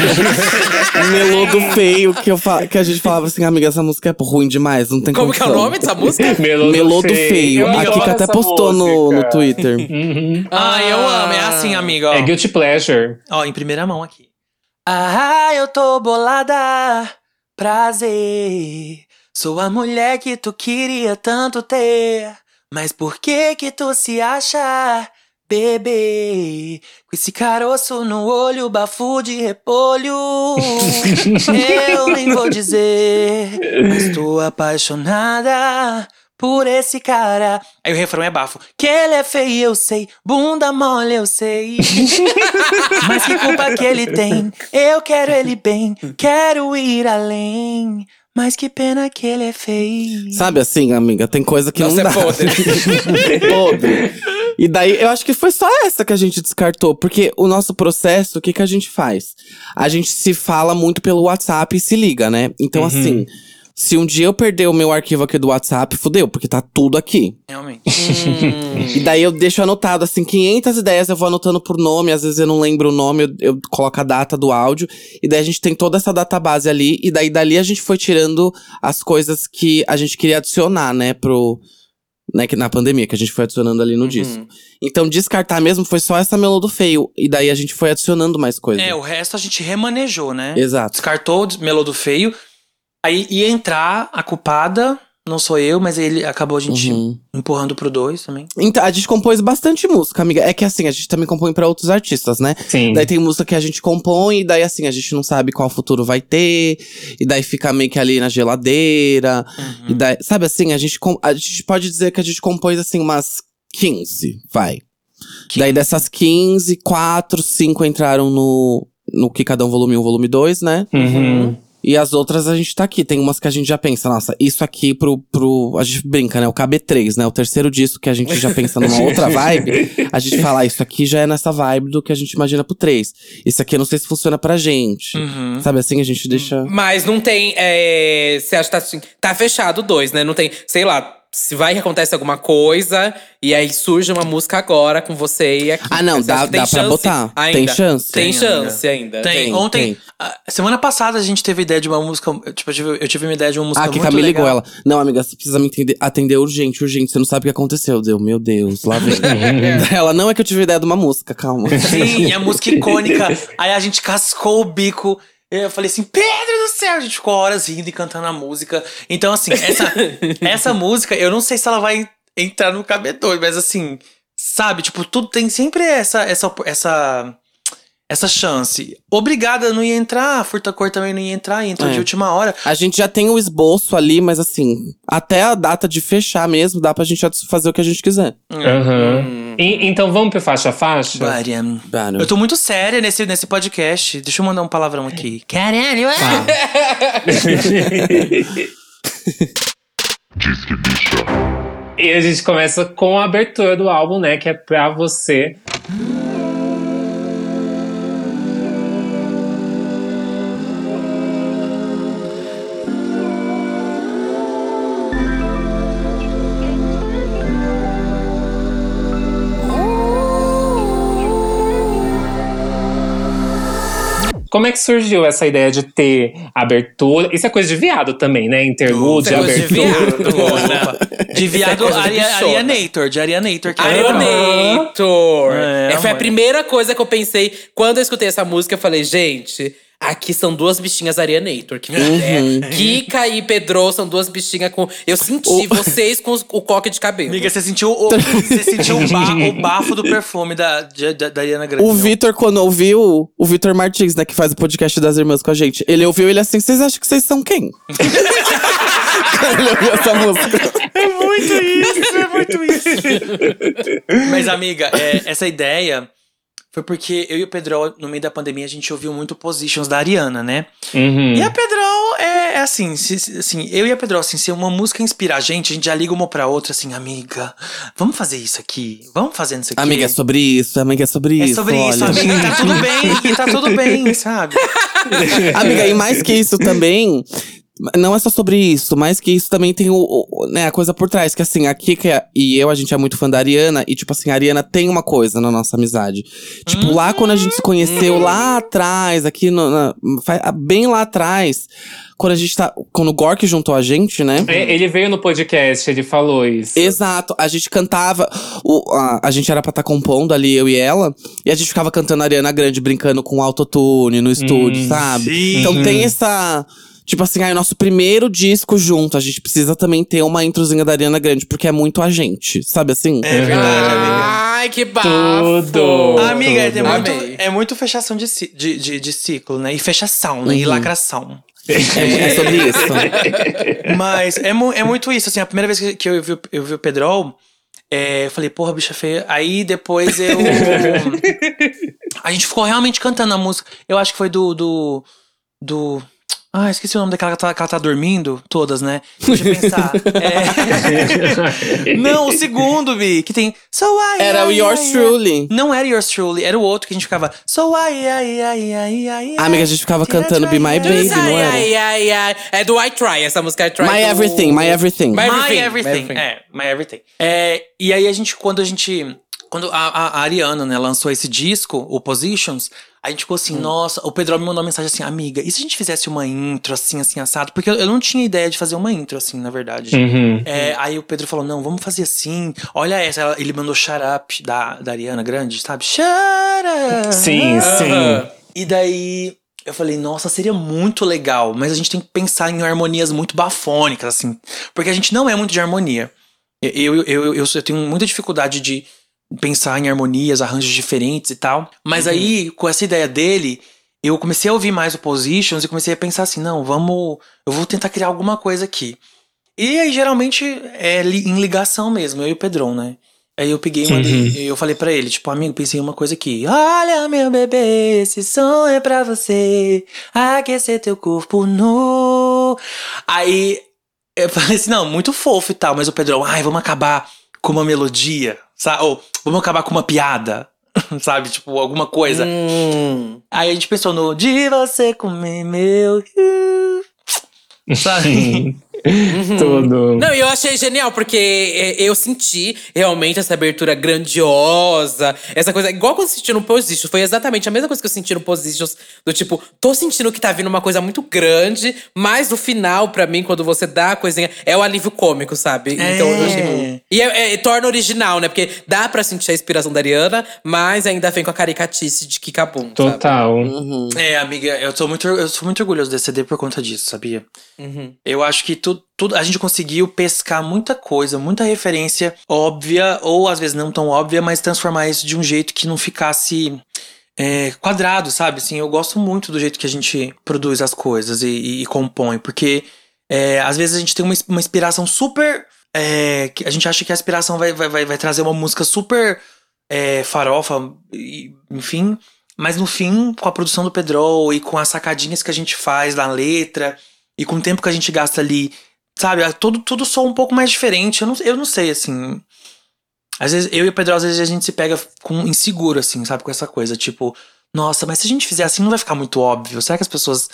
melodo feio que, eu fa- que a gente falava assim, amiga, essa música é ruim demais, não tem Como que é o nome dessa música? Melodo, Melodo feio. Eu A Kika até postou no, no Twitter. Uhum. Ah, eu amo. É assim, amiga. Ó. É Guilty Pleasure. Ó, em primeira mão aqui. Ah, eu tô bolada. prazer. Sou a mulher que tu queria tanto ter. Mas por que que tu se acha bebê? Com esse caroço no olho, bafo de repolho. Eu nem vou dizer, mas tô apaixonada por esse cara. Aí o refrão é bafo. Que ele é feio, eu sei. Bunda mole, eu sei. Mas que culpa que ele tem? Eu quero ele bem. Quero ir além. Mas que pena que ele é feio. Sabe assim, amiga, tem coisa que Nossa, não é dá. podre. podre. E daí, eu acho que foi só essa que a gente descartou. Porque o nosso processo, o que, que a gente faz? A gente se fala muito pelo WhatsApp e se liga, né? Então, assim, se um dia eu perder o meu arquivo aqui do WhatsApp, fudeu, porque tá tudo aqui. Realmente. E daí eu deixo anotado, assim, 500 ideias eu vou anotando por nome, às vezes eu não lembro o nome, eu, eu coloco a data do áudio. E daí a gente tem toda essa database ali, e daí dali a gente foi tirando as coisas que a gente queria adicionar, né, pro. Né, que na pandemia, que a gente foi adicionando ali no disco. Então, descartar mesmo foi só essa Melodo Feio. E daí a gente foi adicionando mais coisas. É, o resto a gente remanejou, né? Exato. Descartou o Melodo Feio. Aí ia entrar a culpada, não sou eu, mas ele acabou a gente Uhum. empurrando pro dois também. Então, a gente compôs bastante música, amiga. É que assim, a gente também compõe pra outros artistas, né? Sim. Daí tem música que a gente compõe, e daí assim, a gente não sabe qual futuro vai ter, e daí fica meio que ali na geladeira. Uhum. E daí, sabe assim, a gente, a gente pode dizer que a gente compôs assim umas 15, vai. Daí dessas 15, 4, 5 entraram no, no Que Cada Um Volume 1, Volume 2, né? Uhum. E as outras a gente tá aqui. Tem umas que a gente já pensa, nossa, isso aqui pro. pro a gente brinca, né? O KB3, né? O terceiro disco que a gente já pensa numa outra vibe. A gente fala, ah, isso aqui já é nessa vibe do que a gente imagina pro 3. Isso aqui eu não sei se funciona pra gente. Uhum. Sabe assim, a gente deixa. Mas não tem. É, você acha que tá, assim, tá fechado dois, né? Não tem. Sei lá, se vai que acontece alguma coisa e aí surge uma música agora com você e aqui. Ah, não, dá- tem dá pra botar. Ainda? Tem chance? Tem, Tem, chance ainda. Tem. Ontem, tem. a- semana passada, a gente teve ideia de uma música. Tipo, eu tive, eu tive uma ideia de uma música Ah, que muito Camila ligou ela. Não, amiga, você precisa me entender- atender urgente, urgente. Você não sabe o que aconteceu. Deu, meu Deus, lá vem. ela, não é que eu tive ideia de uma música, calma. Sim, e a música icônica. Aí a gente cascou o bico. Eu falei assim, Pedro do céu! A gente ficou horas rindo e cantando a música. Então, assim, essa, essa música, eu não sei se ela vai entrar no cabedor, mas assim, sabe? Tipo, tudo tem sempre essa, essa, essa, essa chance. Obrigada não ia entrar, Furta Cor também não ia entrar, e entrou É. de última hora. A gente já tem o esboço ali, mas assim, até a data de fechar mesmo, dá pra gente fazer o que a gente quiser. Aham. E- então vamos pro faixa a faixa? Claro. Eu tô muito séria nesse, nesse podcast. Deixa eu mandar um palavrão aqui. Caralho, é. Diz que bicha. E a gente começa com a abertura do álbum, né? Que é pra você. Como é que surgiu essa ideia de ter abertura? Isso é coisa de viado também, né? Interlude, Isso é coisa de abertura. viado. De viado, de Aria, bichona. Arianator, de Arianator. Que é. Arianator! É, É, foi a primeira coisa que eu pensei. Quando eu escutei essa música, eu falei, gente, aqui são duas bichinhas Arianator. Que, Uhum. é, Kika e Pedro são duas bichinhas com. Eu senti vocês com o coque de cabelo. Amiga, você sentiu, o, você sentiu o, ba- o bafo do perfume da, da, da Ariana Grande. O? Vitor, quando ouviu, o Vitor Martins, né, que faz o podcast das irmãs com a gente, ele ouviu ele assim: vocês acham que vocês são quem? Quando ele ouviu essa música. É muito isso, é muito isso. Mas, amiga, é, essa ideia foi porque eu e o Pedro, no meio da pandemia, a gente ouviu muito Positions da Ariana, né? Uhum. E a Pedrol é, é assim, se- se- assim, eu e a Pedrol, assim, se uma música inspira a gente, a gente já liga uma pra outra, assim, amiga, vamos fazer isso aqui, vamos fazendo isso aqui. Amiga, é sobre isso, amiga, é sobre É isso. sobre isso, amiga, e tá tudo bem, e tá tudo bem, sabe? Amiga, e mais que isso também. Não é só sobre isso, mais que isso também tem o, o- né, a coisa por trás. Que assim, a Kika e eu, a gente é muito fã da Ariana. E tipo assim, a Ariana tem uma coisa na nossa amizade. Tipo, lá quando a gente se conheceu, lá atrás, aqui no, na- bem lá atrás. Quando a gente tá. Quando o Gork juntou a gente, né? É, Ele veio no podcast, ele falou isso. Exato, a gente cantava. O, a, a gente era pra estar compondo ali, eu e ela. E a gente ficava cantando Ariana Grande, brincando com autotune no estúdio, Hum, sabe? sim. Então tem essa. Tipo assim, aí o nosso primeiro disco junto, a gente precisa também ter uma introzinha da Ariana Grande, porque é muito a gente, sabe assim? É verdade, amiga. Ai, que bafo! Tudo. Amiga, é tudo. muito, Amei. é muito fechação de, de, de, de ciclo, né? E fechação, né? E Uhum. lacração. É, é sobre isso. Mas é, mu- é muito isso, assim, a primeira vez que, eu, vi, o- eu vi o Pedrol, é, eu falei, porra, bicha feia. Aí depois eu. a gente ficou realmente cantando a música. Eu acho que foi do. do. do ah, esqueci o nome daquela que ela tá, que ela tá dormindo. Todas, né? Deixa eu pensar. É... Não, o segundo, Bi, que tem. So I, Era o Yours I. Truly. Não era Yours Truly, era o outro que a gente ficava. So I, I, I, I, I, I. Ah, amiga, a gente ficava cantando Be My Baby, não ai, era? ai, ai, ai. É do I Try, essa música I Try. My do- Everything, My Everything. My everything. My Everything. É, My Everything. É, e aí a gente, quando a gente. Quando a, a, a Ariana, né, lançou esse disco, o Positions, a gente ficou assim, nossa, o Pedro me mandou uma mensagem assim, amiga, e se a gente fizesse uma intro assim, assim, assado? Porque eu, eu não tinha ideia de fazer uma intro, assim, na verdade. Uhum. É, aí o Pedro falou, não, vamos fazer assim. Olha essa, ele mandou Shut Up da, da Ariana Grande, sabe? Shut Up. Sim, sim. E daí eu falei, nossa, seria muito legal, mas a gente tem que pensar em harmonias muito bafônicas, assim. Porque a gente não é muito de harmonia. Eu, eu, eu, eu, eu tenho muita dificuldade de pensar em harmonias, arranjos diferentes e tal. Mas aí, com essa ideia dele, eu comecei a ouvir mais o Positions e comecei a pensar assim, não, vamos. Eu vou tentar criar alguma coisa aqui. E aí, geralmente, é li- em ligação mesmo, eu e o Pedrão, né? Aí eu peguei e mandei, eu falei pra ele, tipo, amigo, pensei em uma coisa aqui. Olha, meu bebê, esse som é pra você aquecer teu corpo nu. Aí eu falei assim, não, muito fofo e tal, mas o Pedrão, ai, vamos acabar com uma melodia, sabe? Ou vamos acabar com uma piada, sabe? Tipo, alguma coisa. Hum. Aí a gente pensou no de você comer meu. Sabe? Tudo. Não, e eu achei genial, porque é, eu senti realmente essa abertura grandiosa, essa coisa. Igual quando eu senti no Positions, foi exatamente a mesma coisa que eu senti no Positions, do tipo, tô sentindo que tá vindo uma coisa muito grande, mas no final, pra mim, quando você dá a coisinha, é o alívio cômico, sabe? Então eu achei. É. E é, é- torna original, né? Porque dá pra sentir a inspiração da Ariana, mas ainda vem com a caricatice de Kikabum. sabe? Total. Uhum. É, amiga, eu tô muito, eu sou muito orgulhoso desse CD por conta disso, sabia? Uhum. Eu acho que tudo, a gente conseguiu pescar muita coisa, muita referência óbvia, ou às vezes não tão óbvia, mas transformar isso de um jeito que não ficasse é, quadrado, sabe? Assim, eu gosto muito do jeito que a gente produz as coisas e, e- e compõe, porque é, às vezes a gente tem uma, uma inspiração super. é, que a gente acha que a inspiração vai, vai, vai, vai trazer uma música super é, farofa, e- enfim. Mas no fim, com a produção do Pedro e com as sacadinhas que a gente faz na letra e com o tempo que a gente gasta ali, sabe? é Tudo, tudo soa um pouco mais diferente. Eu não, eu não sei, assim. Às vezes, eu e o Pedro, às vezes a gente se pega com inseguro, assim, sabe? Com essa coisa, tipo, nossa, mas se a gente fizer assim, não vai ficar muito óbvio. Será que as pessoas.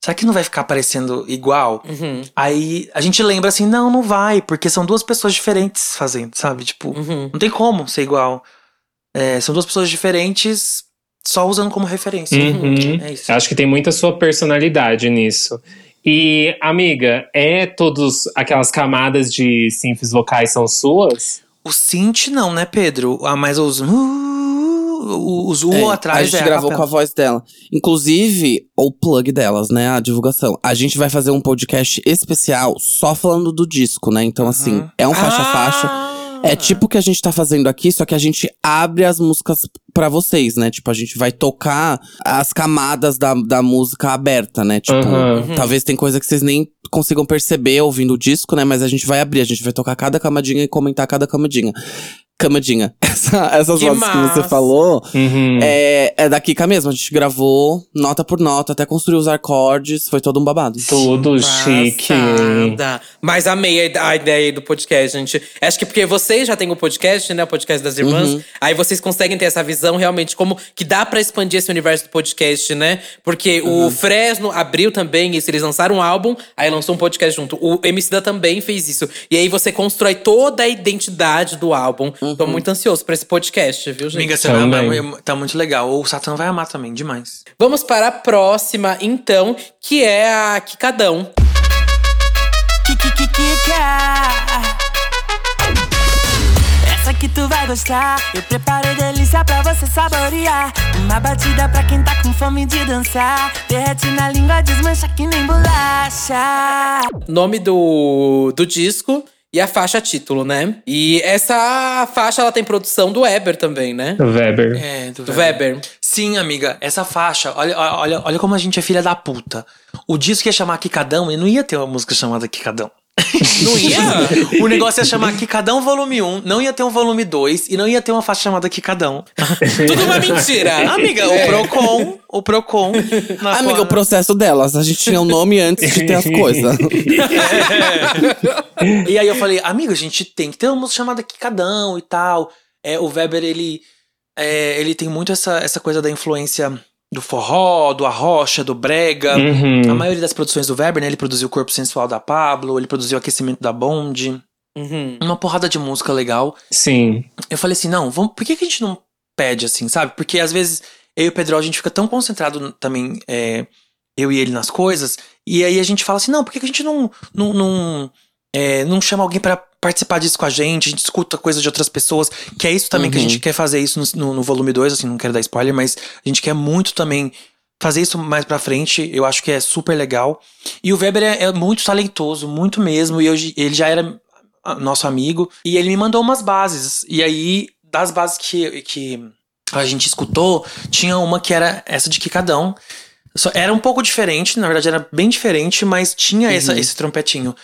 Será que não vai ficar parecendo igual? Uhum. Aí a gente lembra assim, não, não vai, porque são duas pessoas diferentes fazendo, sabe? Tipo, Uhum. não tem como ser igual. É, são duas pessoas diferentes só usando como referência. Uhum. É isso. Acho que tem muita sua personalidade nisso. E, amiga, é todos aquelas camadas de synths vocais são suas? O synth não, né, Pedro? Ah, mas os. Uh, os U É, atrás a gente é gravou com a voz dela. Inclusive, o plug delas, né? A divulgação. A gente vai fazer um podcast especial só falando do disco, né? Então, assim, Uhum. é um faixa-faixa. Ah! É tipo o que a gente tá fazendo aqui, só que a gente abre as músicas pra vocês, né? Tipo, a gente vai tocar as camadas da, da música aberta, né? Tipo, Uhum. talvez tem coisa que vocês nem consigam perceber ouvindo o disco, né? Mas a gente vai abrir, a gente vai tocar cada camadinha e comentar cada camadinha. Camadinha. Essa- essas Que vozes que você massa. falou Uhum. é, é da Kika mesmo. A gente gravou nota por nota, até construir os acordes, foi todo um babado. Tudo chique. Passada. Mas amei a a ideia aí do podcast, gente. Acho que porque vocês já têm o podcast, né? O podcast das irmãs. Uhum. Aí vocês conseguem ter essa visão realmente como que dá pra expandir esse universo do podcast, né? Porque Uhum. o Fresno abriu também isso. Eles lançaram um álbum, aí lançou um podcast junto. O MC da também fez isso. E aí você constrói toda a identidade do álbum. Tô Uhum. muito ansioso pra esse podcast, viu, gente? Amiga, você vai amar, Também. tá muito legal. O Satã vai amar também, demais. Vamos para a próxima, então, que é a Kikadão. Aposta que tu vai gostar. Eu preparei delícia pra você saborear. Uma batida pra quem tá com fome de dançar. Derrete na língua, desmancha que nem bolacha. Nome do, do disco e a faixa título, né? E essa faixa, ela tem produção do Weber também, né? Weber. É, do Do Weber. Sim, amiga, essa faixa, olha, olha, olha como a gente é filha da puta. O disco ia chamar Quicadão e não ia ter uma música chamada Quicadão. Não ia? O negócio ia chamar Quicadão Volume 1, não ia ter um volume 2 e não ia ter uma faixa chamada Quicadão. Tudo uma mentira. Amiga, o Procon, o Procon. na Amiga, qual- o processo delas. A gente tinha um nome antes de ter as coisas. E aí eu falei, amigo, a gente tem que ter uma música chamada Quicadão e tal. É, o Weber, ele, é, ele tem muito essa, essa coisa da influência do forró, do arrocha, do brega. Uhum. A maioria das produções do Weber, né? Ele produziu o Corpo Sensual da Pablo, ele produziu o Aquecimento da Bond. Uhum. Uma porrada de música legal. Sim. Eu falei assim, não, vamos, por que, que a gente não pede assim, sabe? Porque às vezes eu e o Pedro, a gente fica tão concentrado também, é, eu e ele nas coisas, e aí a gente fala assim, não, por que, que a gente não, não, não, é, não chama alguém pra participar disso com a gente, a gente escuta coisas de outras pessoas, que é isso também que a Uhum. gente quer fazer isso no, no, no volume 2, assim, não quero dar spoiler, mas a gente quer muito também fazer isso mais pra frente, eu acho que é super legal. E o Weber é, é muito talentoso, muito mesmo, e eu, ele já era nosso amigo, e ele me mandou umas bases, e aí, das bases que, que a gente escutou, tinha uma que era essa de Quicadão, só, era um pouco diferente, na verdade era bem diferente, mas tinha essa, esse trompetinho.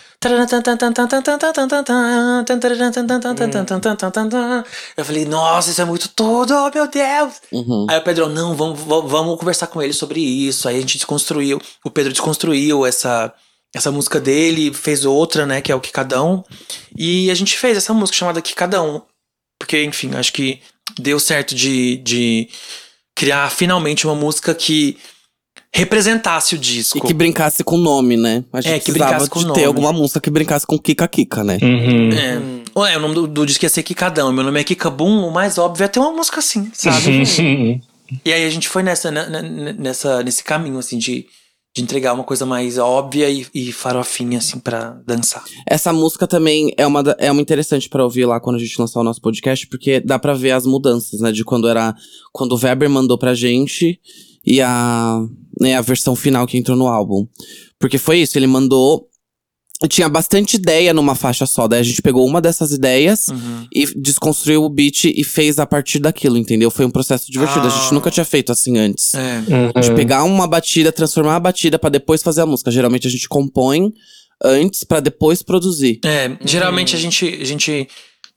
Eu falei, nossa, isso é muito tudo, oh, meu Deus! Uhum. Aí o Pedro, não, vamos, vamos vamos conversar com ele sobre isso. Aí a gente desconstruiu, o Pedro desconstruiu essa, essa música dele, fez outra, né, que é o Quicadão. E a gente fez essa música chamada Quicadão. Porque, enfim, acho que deu certo de, de criar finalmente uma música que representasse o disco. E que brincasse com o nome, né? A gente É, que precisava brincasse com de o ter nome. alguma música que brincasse com Kika Kika, né? Uhum. É. Ué, o nome do, do disco ia ser Quicadão. Meu nome é Kikabum, o mais óbvio é ter uma música assim, sabe? E aí a gente foi nessa, né, né, nessa, nesse caminho, assim, de, de entregar uma coisa mais óbvia e, e farofinha, assim, pra dançar. Essa música também é uma, é uma interessante pra ouvir lá quando a gente lançar o nosso podcast, porque dá pra ver as mudanças, né? De quando era. Quando o Weber mandou pra gente e a, né, a versão final que entrou no álbum. Porque foi isso, ele mandou. Tinha bastante ideia numa faixa só. Daí a gente pegou uma dessas ideias Uhum. e desconstruiu o beat e fez a partir daquilo, entendeu? Foi um processo divertido. A Ah. gente nunca tinha feito assim antes. É. De Uhum. pegar uma batida, transformar a batida pra depois fazer a música. Geralmente a gente compõe antes pra depois produzir. É, geralmente a gente, a gente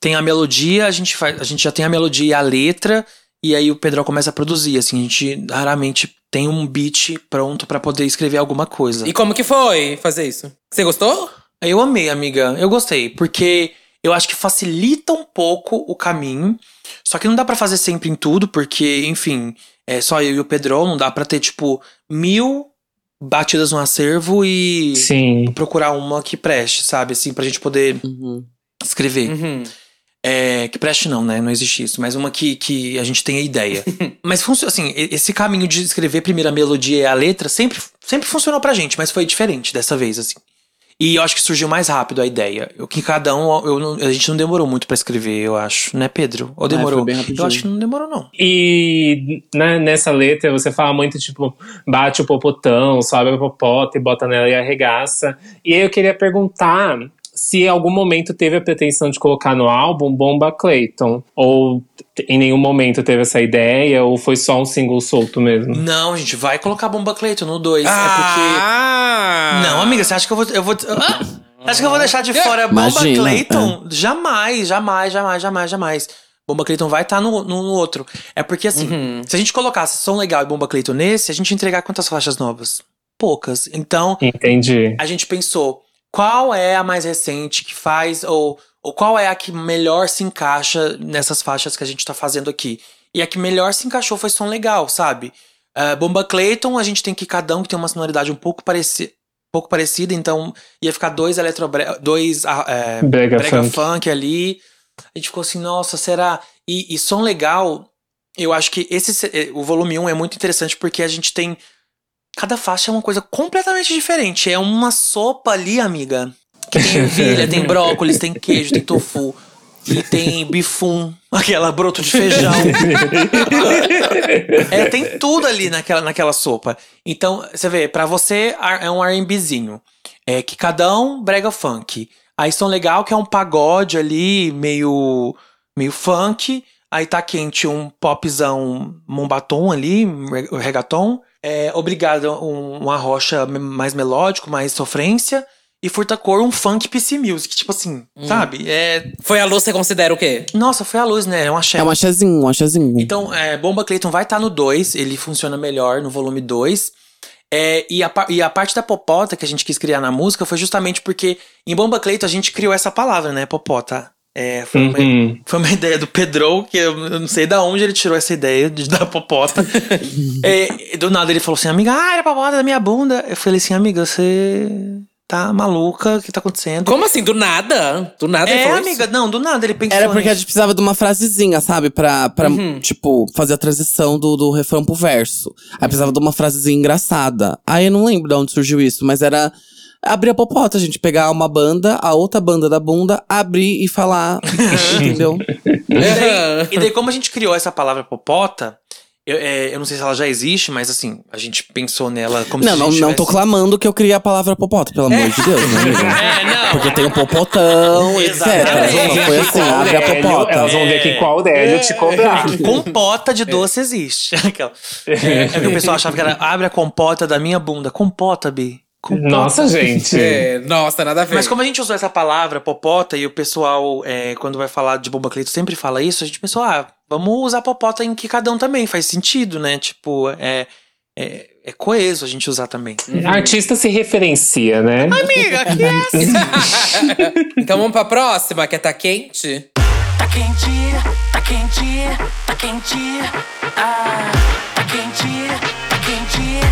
tem a melodia, a gente faz, a gente já tem a melodia e a letra, e aí o Pedro começa a produzir, assim, a gente raramente tem um beat pronto pra poder escrever alguma coisa. E como que foi fazer isso? Você gostou? Eu amei, amiga. Eu gostei, porque eu acho que facilita um pouco o caminho. Só que não dá pra fazer sempre em tudo, porque, enfim, é só eu e o Pedro, não dá pra ter, tipo, mil batidas no acervo e Sim. procurar uma que preste, sabe? Assim, pra gente poder Uhum. escrever. Uhum. É, que preste não, né? Não existe isso. Mas uma que, que a gente tenha ideia. mas funciona assim, esse caminho de escrever primeiro a melodia e a letra sempre, sempre funcionou pra gente, mas foi diferente dessa vez, assim. E eu acho que surgiu mais rápido a ideia. O que cada um, eu não- a gente não demorou muito pra escrever, eu acho, né, Pedro? Ou É, demorou? eu acho que não demorou, não. E né, nessa letra você fala muito tipo, bate o popotão, sobe a popota e bota nela e arregaça. E aí eu queria perguntar se em algum momento teve a pretensão de colocar no álbum Bomba Clayton. Ou em nenhum momento teve essa ideia, ou foi só um single solto mesmo. Não, a gente vai colocar Bomba Clayton no 2. É Ah! porque. Não, amiga, você acha que eu vou. Eu vou ah! Você acha que eu vou deixar de fora Bomba Imagina, Clayton? Jamais, jamais, jamais, jamais, jamais. Bomba Clayton vai estar no, no, no outro. É porque assim, Uhum. se a gente colocasse Som Legal e Bomba Clayton nesse, a gente ia entregar quantas faixas novas? Poucas. Então, Entendi. a gente pensou, qual é a mais recente que faz, ou, ou qual é a que melhor se encaixa nessas faixas que a gente tá fazendo aqui? E a que melhor se encaixou foi Som Legal, sabe? Ah, Bomba Clayton, a gente tem Kikadão, que tem uma sonoridade um pouco, pareci pouco parecida, então ia ficar dois eletrobre... dois ah, é, Brega, brega funk. funk. ali. A gente ficou assim, nossa, será? E, e Som Legal, eu acho que esse se- eh, o volume 1 é muito interessante porque a gente tem Cada faixa é uma coisa completamente diferente. É uma sopa ali, amiga. Que tem ervilha, tem brócolis, tem queijo, tem tofu. E tem bifum, aquela broto de feijão. é, tem tudo ali naquela, naquela sopa. Então, você vê, pra você é um R&Bzinho. É que cada um brega funk. Aí Som Legal, que é um pagode ali, meio, meio funk. Aí tá quente um popzão mombatom ali, re- reggaeton. É, obrigado, um, uma rocha mais melódico, mais sofrência. E Furta Cor, um funk PC Music. Tipo assim, sabe? É, Foi a luz, você considera o quê? nossa, foi a luz, né? É um axé. É um achazinho, um achazinho. Então, é, Bomba Clayton vai estar no 2, ele funciona melhor no volume 2. É, e, a, e a parte da popota que a gente quis criar na música foi justamente porque em Bomba Clayton a gente criou essa palavra, né? Popota. É, foi, uma, Uhum. foi uma ideia do Pedro, que eu não sei da onde ele tirou essa ideia de dar popota. É, do nada ele falou assim, amiga, ah, era popota da minha bunda. Eu falei assim, amiga, você tá maluca, o que tá acontecendo? Como assim? Do nada? Do nada ele É, amiga, isso? não, do nada ele pensou Era porque a gente precisava de uma frasezinha, sabe? Pra, pra Uhum. tipo, fazer a transição do, do refrão pro verso. Aí precisava de uma frasezinha engraçada. Aí eu não lembro de onde surgiu isso, mas era abrir a popota, gente pegar uma banda, a outra banda da bunda, abrir e falar. entendeu? E daí, e daí, como a gente criou essa palavra popota, eu, é, eu não sei se ela já existe, mas assim, a gente pensou nela como Não, se a não, gente não tô tivesse- clamando que eu criei a palavra popota, pelo amor de Deus, né? É, não. Porque tem um popotão, etc. Exatamente. Não foi assim, abre a popota. Elas vão ver que qual Aurélio te cobrar. É compota de doce existe. Aquela. É, é que o pessoal achava que era abre a compota da minha bunda. Compota, Bi. Compota. Nossa, gente. É, nossa, nada a ver. Mas como a gente usou essa palavra popota e o pessoal, é, quando vai falar de Bomba Cleito, sempre fala isso, a gente pensou, ah, vamos usar popota em que cada um também, faz sentido, né? Tipo, é, é, é coeso a gente usar também. Artista se referencia, né? Amiga, que é assim? Então vamos pra próxima, que é Tá Quente? Tá quente, tá quente, tá quente. Ah, tá tá quente, tá quente.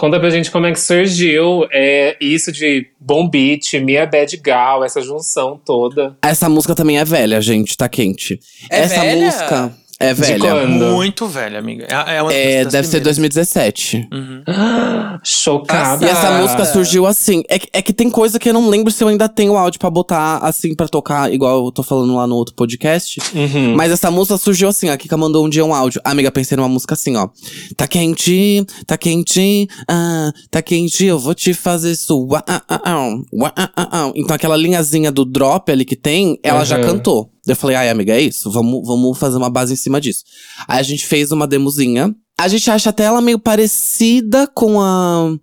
Conta pra gente como é que surgiu é, isso de Bom Beat, Mia Bad Gal, essa junção toda. Essa música também é velha, gente, tá quente. É Essa velha? música é De velha. quando? Muito velha, amiga. É, é uma É, deve ser primeiras. 2017. Chocada. E essa música surgiu assim. É que, é que tem coisa que eu não lembro se eu ainda tenho áudio pra botar assim pra tocar, igual eu tô falando lá no outro podcast. Uhum. Mas essa música surgiu assim, a Kika mandou um dia um áudio. Amiga, pensei numa música assim, ó. Tá quente, tá quente, ah, tá quente, eu vou te fazer suar. Ah, ah, ah, ah, ah, ah. Então aquela linhazinha do drop ali que tem, ela já Uhum. cantou. Eu falei, ai, amiga, é isso? Vamos, vamos fazer uma base em cima disso. Aí a gente fez uma demozinha. A gente acha até ela meio parecida com a.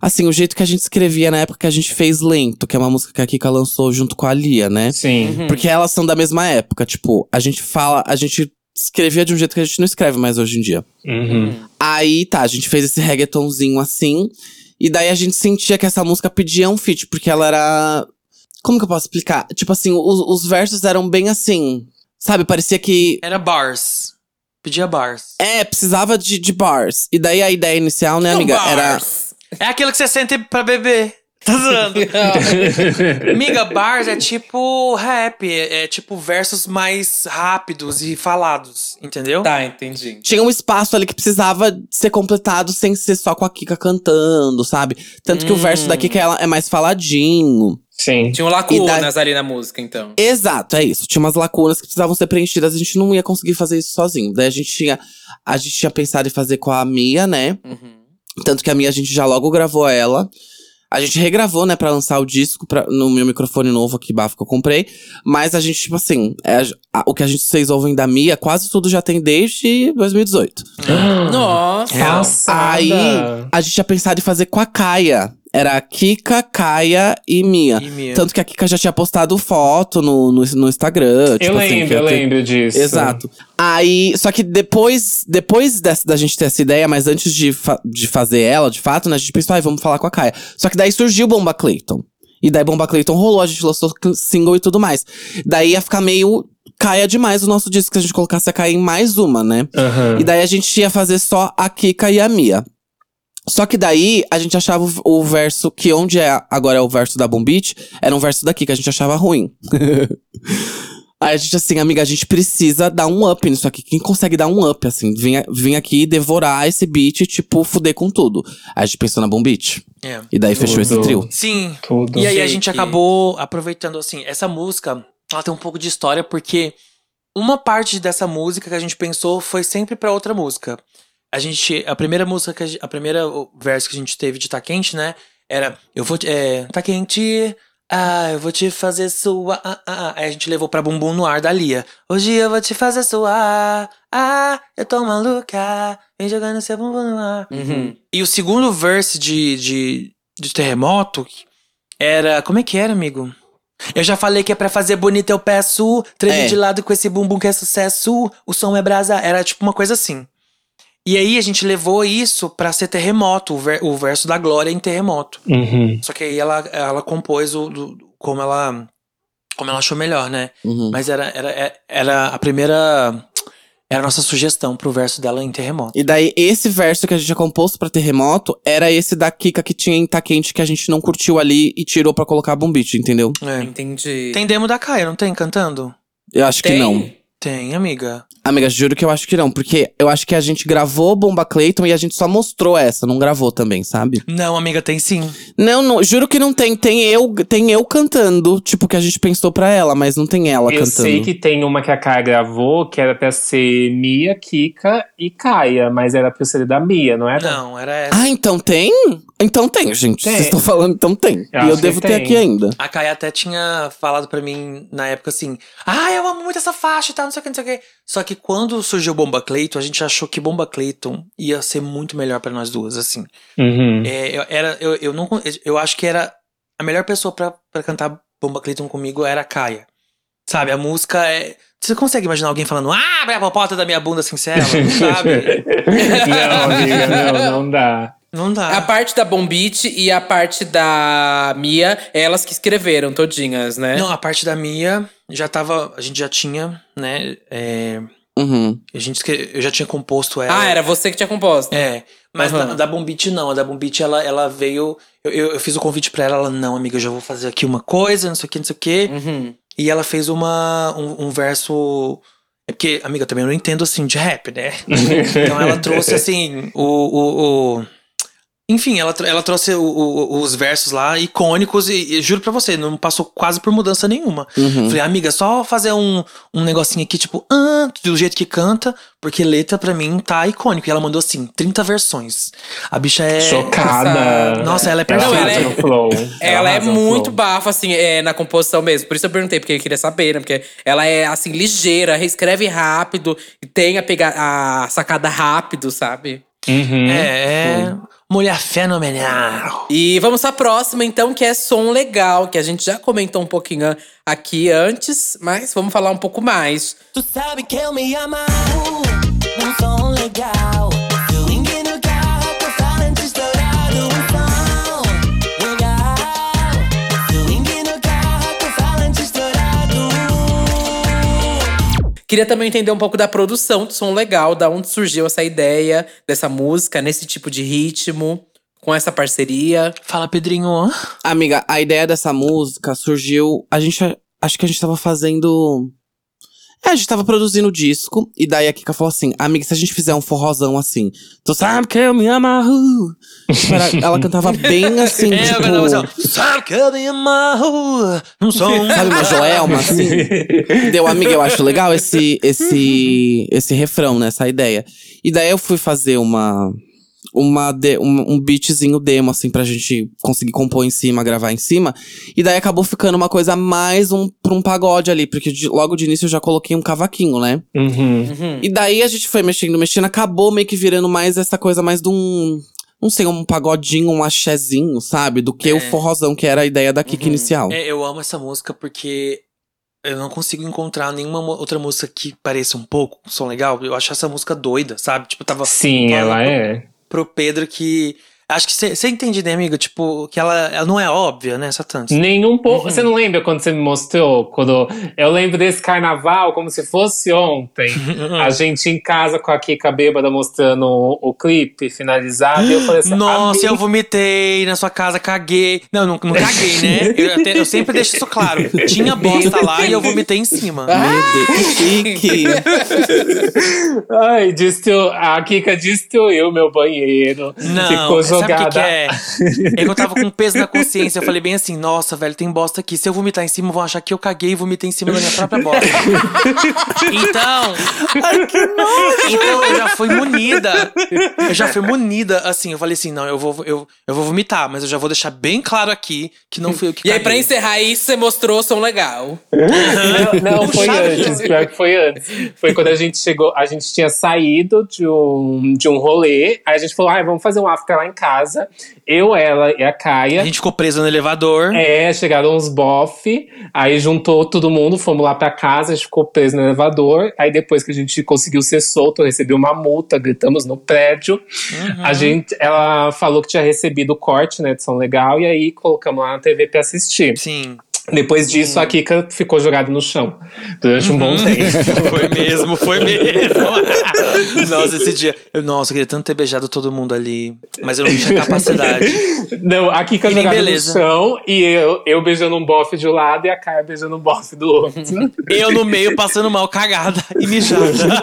Assim, o jeito que a gente escrevia na época que a gente fez Lento, que é uma música que a Kika lançou junto com a Lia, né? Sim. Porque elas são da mesma época. Tipo, a gente fala, a gente escrevia de um jeito que a gente não escreve mais hoje em dia. Uhum. Aí tá, a gente fez esse reggaetonzinho assim. E daí a gente sentia que essa música pedia um feat, porque ela era. Como que eu posso explicar? Tipo assim, os, os versos eram bem assim. Sabe, parecia que. Era bars. Pedia bars. É, precisava de, de bars. E daí a ideia inicial, né, amiga? Era. É aquilo que você sente pra beber. Tá zoando. Amiga, bars é tipo rap. É, é tipo versos mais rápidos e falados, entendeu? Tá, entendi. Tinha um espaço ali que precisava ser completado sem ser só com a Kika cantando, sabe? Tanto que o verso da Kika ela é mais faladinho. Sim. Tinham lacunas ali na música, então. Exato, é isso. Tinha umas lacunas que precisavam ser preenchidas, a gente não ia conseguir fazer isso sozinho. Daí a gente tinha, a gente tinha pensado em fazer com a Mia, né? Uhum. Tanto que a Mia a gente já logo gravou ela. A gente regravou, né, pra lançar o disco pra, no meu microfone novo aqui, bafo, que eu comprei. Mas a gente, tipo assim, é, a- o que a gente vocês ouvem da Mia, quase tudo já tem desde 2018. Nossa. Aí a gente tinha pensado em fazer com a Kaia. Era a Kika, Kaia e Mia. E Mia. Tanto que a Kika já tinha postado foto no, no, no Instagram. Eu tipo assim, lembro, eu ter- lembro disso. Exato. Aí, só que depois, depois dessa, da gente ter essa ideia, mas antes de, fa- de fazer ela, de fato, né, a gente pensou, ai, vamos falar com a Kaia. Só que daí surgiu Bomba Clayton. E daí Bomba Clayton rolou, a gente lançou single e tudo mais. Daí ia ficar meio Kaia demais o nosso disco, se a gente colocasse a Kaia em mais uma, né? Aham. E daí a gente ia fazer só a Kika e a Mia. Só que daí a gente achava o, o verso que onde é agora é o verso da Boom Beat, era um verso da Kika, a gente achava ruim. Aí a gente, assim, amiga, a gente precisa dar um up nisso aqui. Quem consegue dar um up, assim? Vem, vem aqui devorar esse beat, tipo, fuder com tudo. Aí a gente pensou na Boom Beat. É. E daí fechou esse Tudo. trio. Sim. Tudo. E aí a gente que- acabou aproveitando, assim, essa música, ela tem um pouco de história, porque uma parte dessa música que a gente pensou foi sempre pra outra música. A gente, a primeira música, que a, a primeira verso que a gente teve de Tá Quente, né, era, eu vou, é, Tá Quente, ah, eu vou te fazer suar, ah, ah, ah. Aí a gente levou pra Bumbum no Ar da Lia. Hoje eu vou te fazer suar, ah, eu tô maluca, vem jogando seu bumbum no ar. Uhum. E o segundo verse de, de, de Terremoto era. Como é que era, amigo? Eu já falei que é pra fazer bonito, eu peço. Treme É. de lado com esse bumbum que é sucesso. O som é brasa. Era tipo uma coisa assim. E aí a gente levou isso pra ser terremoto, o, ver- o verso da Glória em terremoto. Uhum. Só que aí ela, ela compôs o, do- como ela. Como ela achou melhor, né? Uhum. Mas era, era, é- era a primeira. Era a nossa sugestão pro verso dela em terremoto. E daí, esse verso que a gente tinha composto pra Terremoto era esse da Kika que tinha em Tá Quente que a gente não curtiu ali e tirou pra colocar a Boom Beat, entendeu? É. Entendi. Tem demo da Caia, não tem cantando? Eu acho que Tem? não. Tem, amiga. Amiga, juro que eu acho que não, porque eu acho que a gente gravou Bomba Clayton e a gente só mostrou essa, não gravou também, sabe? Não, amiga, tem sim. Não, não, juro que não tem. Tem eu, tem eu cantando, tipo, que a gente pensou pra ela, mas não tem ela Eu cantando. sei que tem uma que a Kaia gravou, que era pra ser Mia, Kika e Kaia, mas era pra ser da Mia, não era? Não, era essa. Ah, então tem? Então tem, gente. Vocês estão falando, então tem. Eu e eu devo ter aqui ainda. A Caia até tinha falado pra mim na época assim: Ah, eu amo muito essa faixa e tal, não sei o que, não sei o que. Só que quando surgiu Bomba Clayton, a gente achou que Bomba Clayton ia ser muito melhor pra nós duas, assim. Uhum. É, eu, era, eu, eu, não, eu acho que era a melhor pessoa pra, pra cantar Bomba Clayton comigo era a Caia. Sabe, a música é. Você consegue imaginar alguém falando, ah, abre a popota da minha bunda sincera? Sabe? não, amiga, não, não dá. Não dá. A parte da Bombite e a parte da Mia, elas que escreveram todinhas, né? Não, a parte da Mia já tava. A gente já tinha, né? é, Uhum. a gente, eu já tinha composto ela. Ah, era você que tinha composto. É. Mas Aham. da, da Bombit não. A da Bombit ela, ela veio. Eu, eu, eu fiz o convite pra ela. Ela, não, amiga, eu já vou fazer aqui uma coisa, não sei o que, não sei o que. Uhum. E ela fez uma, um, um verso. É porque, amiga, também eu não entendo assim de rap, né? então ela trouxe assim o. o, o- enfim, ela, ela trouxe o- o- os versos lá icônicos e, e juro pra você, não passou quase por mudança nenhuma. Uhum. Falei, amiga, só fazer um, um negocinho aqui, tipo, ah, do jeito que canta, porque letra pra mim tá icônico. E ela mandou assim, 30 versões. A bicha é. Chocada. Nossa, ela é Ela perfeita. arrasa no flow. Ela é muito bafa, assim, é, na composição mesmo. Por isso eu perguntei, porque eu queria saber, né? Porque ela é, assim, ligeira, reescreve rápido, e tem a, pegar, a sacada rápido, sabe? Uhum. É, é. Mulher fenomenal. E vamos pra próxima, então, que é som legal, que a gente já comentou um pouquinho aqui antes, mas vamos falar um pouco mais. Tu sabe que eu me amarro num som legal. Queria também entender um pouco da produção do som legal, da onde surgiu essa ideia dessa música, nesse tipo de ritmo, com essa parceria. Fala, Pedrinho. Amiga, a ideia dessa música surgiu. A gente. Acho que a gente tava fazendo. É, a gente tava produzindo o disco. E daí a Kika falou assim: Amiga, se a gente fizer um forrozão assim, tu sabe que eu me amarro. Era- ela cantava bem assim, É, eu tipo. cantava assim, Sabe que eu me amarro num som. Sabe uma Joelma, assim? Deu, amiga, eu acho legal esse, esse, esse refrão, né? Essa ideia. E daí eu fui fazer uma. Uma de, um, um beatzinho demo, assim, pra gente conseguir compor em cima, gravar em cima. E daí acabou ficando uma coisa mais um, pra um pagode ali, porque de- logo de início eu já coloquei um cavaquinho, né? Uhum. E daí a gente foi mexendo, mexendo, acabou meio que virando mais essa coisa mais de um. Não sei, um pagodinho, um axézinho, sabe? Do que o forrozão, que era a ideia da Kika inicial. É, eu amo essa música porque eu não consigo encontrar nenhuma outra música que pareça um pouco um som legal. Eu acho essa música doida, sabe? Tipo, tava Sim, falando ela é. Pro Pedro que Acho que você entende, né, amiga? Tipo, que ela, ela não é óbvia, né, Satã? Nenhum pouco. Uhum. Você não lembra quando você me mostrou? Quando eu lembro desse carnaval como se fosse ontem. a gente em casa com a Kika bêbada mostrando o, o clipe finalizado. e eu falei assim: Nossa, "Amiga, eu vomitei na sua casa, caguei. Não, não, não caguei, né? Eu, até- eu sempre deixo isso claro. Tinha bosta lá e eu vomitei em cima. Meu Deus, que chique. Ai, destru... a Kika destruiu meu banheiro. Não, ficou sabe o jogada. que, que é? É que eu tava com peso na consciência. Eu falei bem assim: nossa, velho, tem bosta aqui. Se eu vomitar em cima, vão achar que eu caguei e vomitei em cima da minha própria bosta. então. Então eu já fui munida. Eu já fui munida, assim. Eu falei assim: não, eu vou, eu, eu vou vomitar, mas eu já vou deixar bem claro aqui que não fui eu que E aí, pra encerrar isso, você mostrou som legal. Não, não, foi antes. Pior que foi antes. Foi quando a gente chegou, a gente tinha saído de um, de um rolê. Aí a gente falou, ah, vamos fazer um after lá em casa. Eu, ela e a Caia. A gente ficou preso no elevador. É, chegaram uns bofe, aí juntou todo mundo, fomos lá pra casa, a gente ficou preso no elevador. Aí depois que a gente conseguiu ser solto, eu recebi uma multa, gritamos no prédio. A gente, ela falou que tinha recebido o corte, né, de som legal, e aí colocamos lá na TV pra assistir. Sim. Depois disso, a Kika ficou jogada no chão durante um bom tempo. Foi mesmo, foi mesmo. nossa, esse dia. Eu, nossa, eu queria tanto ter beijado todo mundo ali. Mas eu não tinha capacidade. Não, a Kika E jogada no beleza. chão e eu, eu beijando um bofe de um lado e a Caia beijando um bofe do outro. Eu no meio passando mal, cagada e mijada.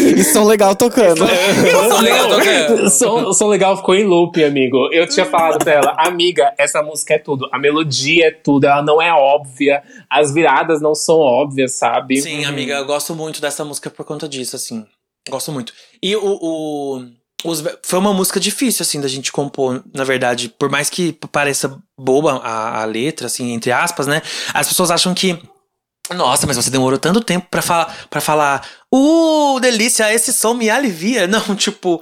E som legal tocando. Som legal tocando. O som, som legal ficou em loop, amigo. Eu tinha falado pra ela, amiga, essa música é tudo. A melodia é tudo, ela não é óbvia. As viradas não são óbvias, sabe? Sim, amiga, eu gosto muito dessa música por conta disso, assim. Gosto muito. E o. o os- foi uma música difícil, assim, da gente compor, na verdade. Por mais que pareça boba a, a letra, assim, entre aspas, né? As pessoas acham que. Nossa, mas você demorou tanto tempo pra falar, pra falar. Uh, delícia, esse som me alivia. Não, tipo.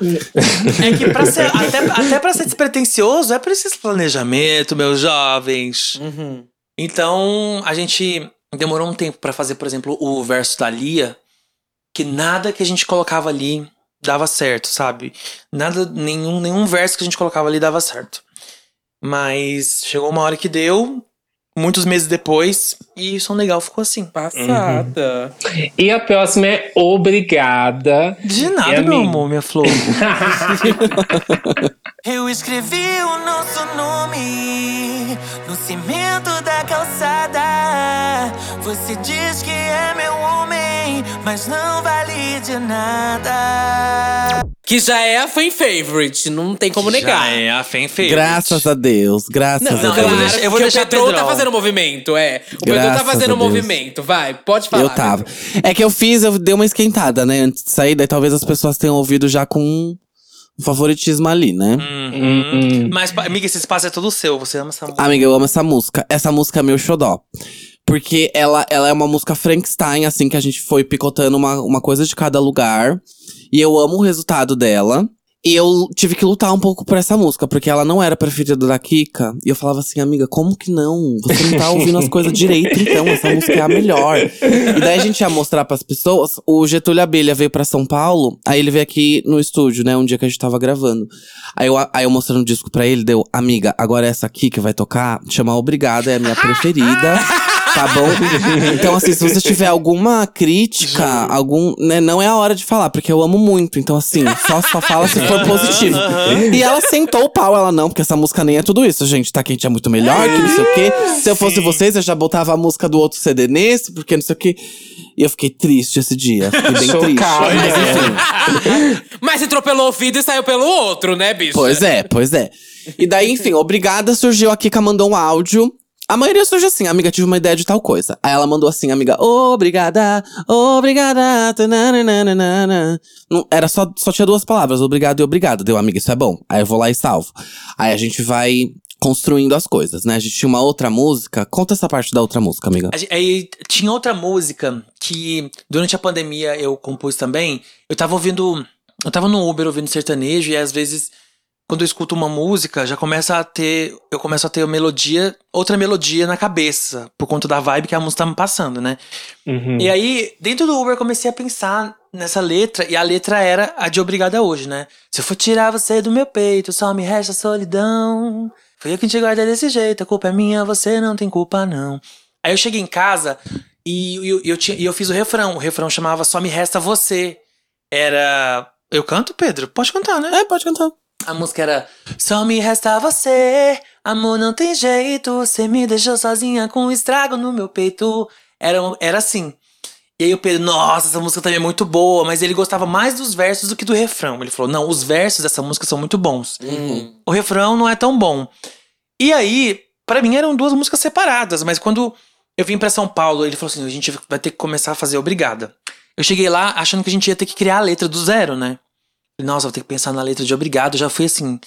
é que pra ser. Até, até pra ser despretensioso, é preciso planejamento, meus jovens. Uhum. Então, a gente demorou um tempo pra fazer, por exemplo, o verso da Lia, que nada que a gente colocava ali dava certo, sabe? Nada, nenhum, nenhum verso que a gente colocava ali dava certo. Mas chegou uma hora que deu, muitos meses depois, e o som legal ficou assim. Passada. E a próxima é Obrigada. De nada, É, meu amigo. amor, minha flor. Eu escrevi o nosso nome no cimento da calçada. Você diz que é meu homem, mas não vale de nada. Que já é a fan favorite, não tem como negar. Já é a Fem Favorite. Graças a Deus, graças Não, a não, Deus. eu vou deixar- eu vou deixar o Pedro tá fazendo movimento, é. O Pedro tá fazendo Deus. movimento, vai, pode falar. Eu tava. Pedro. É que eu fiz, eu dei uma esquentada, né? Antes de sair, daí talvez as pessoas tenham ouvido já com um favoritismo ali, né? Hum, hum. Mas, amiga, esse espaço é todo seu. Você ama essa música. Amiga, eu amo essa música. Essa música é meu xodó. Porque ela, ela é uma música Frankenstein, assim, que a gente foi picotando uma, uma coisa de cada lugar. E eu amo o resultado dela. E eu tive que lutar um pouco por essa música, porque ela não era preferida da Kika. E eu falava assim, amiga, como que não? Você não tá ouvindo as coisas direito, então. Essa música é a melhor. E daí a gente ia mostrar pras pessoas. O Getúlio Abelha veio pra São Paulo. Aí ele veio aqui no estúdio, né? Um dia que a gente tava gravando. Aí eu, aí eu mostrando o disco pra ele, deu, amiga, agora essa aqui que vai tocar, chama Obrigada, é a minha preferida. Tá bom? Então, assim, se você tiver alguma crítica, algum. Né, não é a hora de falar, porque eu amo muito. Então, assim, só, só fala se for positivo. E ela sentou o pau, ela não, porque essa música nem é tudo isso, gente. Tá quente é muito melhor, que não sei o quê. Se eu fosse vocês, eu já botava a música do outro CD nesse, porque não sei o quê. E eu fiquei triste esse dia. Fiquei bem triste. Mas enfim. Mas entrou pelo ouvido e saiu pelo outro, né, bicho? Pois é, pois é. E daí, enfim, obrigada, surgiu a Kika, mandou um áudio. A maioria surge assim, amiga, tive uma ideia de tal coisa. Aí ela mandou assim, amiga, obrigada, obrigada, tananana. Não, era só, só tinha duas palavras, obrigado e obrigado. Deu, amiga, isso é bom. Aí eu vou lá e salvo. Aí a gente vai construindo as coisas, né? A gente tinha uma outra música. Conta essa parte da outra música, amiga. Aí tinha outra música que durante a pandemia eu compus também. Eu tava ouvindo. Eu tava no Uber ouvindo sertanejo e às vezes quando eu escuto uma música, já começa a ter. Eu começo a ter melodia, outra melodia na cabeça, por conta da vibe que a música tá me passando, né? Uhum. E aí, dentro do Uber, eu comecei a pensar nessa letra, e a letra era a de Obrigada Hoje, né? Se eu for tirar você do meu peito, só me resta solidão. Foi eu quem te guardei desse jeito, a culpa é minha, você não tem culpa, não. Aí eu cheguei em casa e, eu, eu, tinha, e eu fiz o refrão. O refrão chamava Só Me Resta Você. Era. Eu canto, Pedro? Pode cantar, né? É, pode cantar. A música era Só me resta você, amor não tem jeito, você me deixou sozinha com um estrago no meu peito. Era, era assim. E aí o Pedro, nossa, essa música também é muito boa, mas ele gostava mais dos versos do que do refrão. Ele falou, não, os versos dessa música são muito bons. O refrão não é tão bom. E aí, pra mim eram duas músicas separadas, mas quando eu vim pra São Paulo, ele falou assim, a gente vai ter que começar a fazer Obrigada. Eu cheguei lá achando que a gente ia ter que criar a letra do zero, né? Nossa, vou ter que pensar na letra de obrigado. Já fui assim.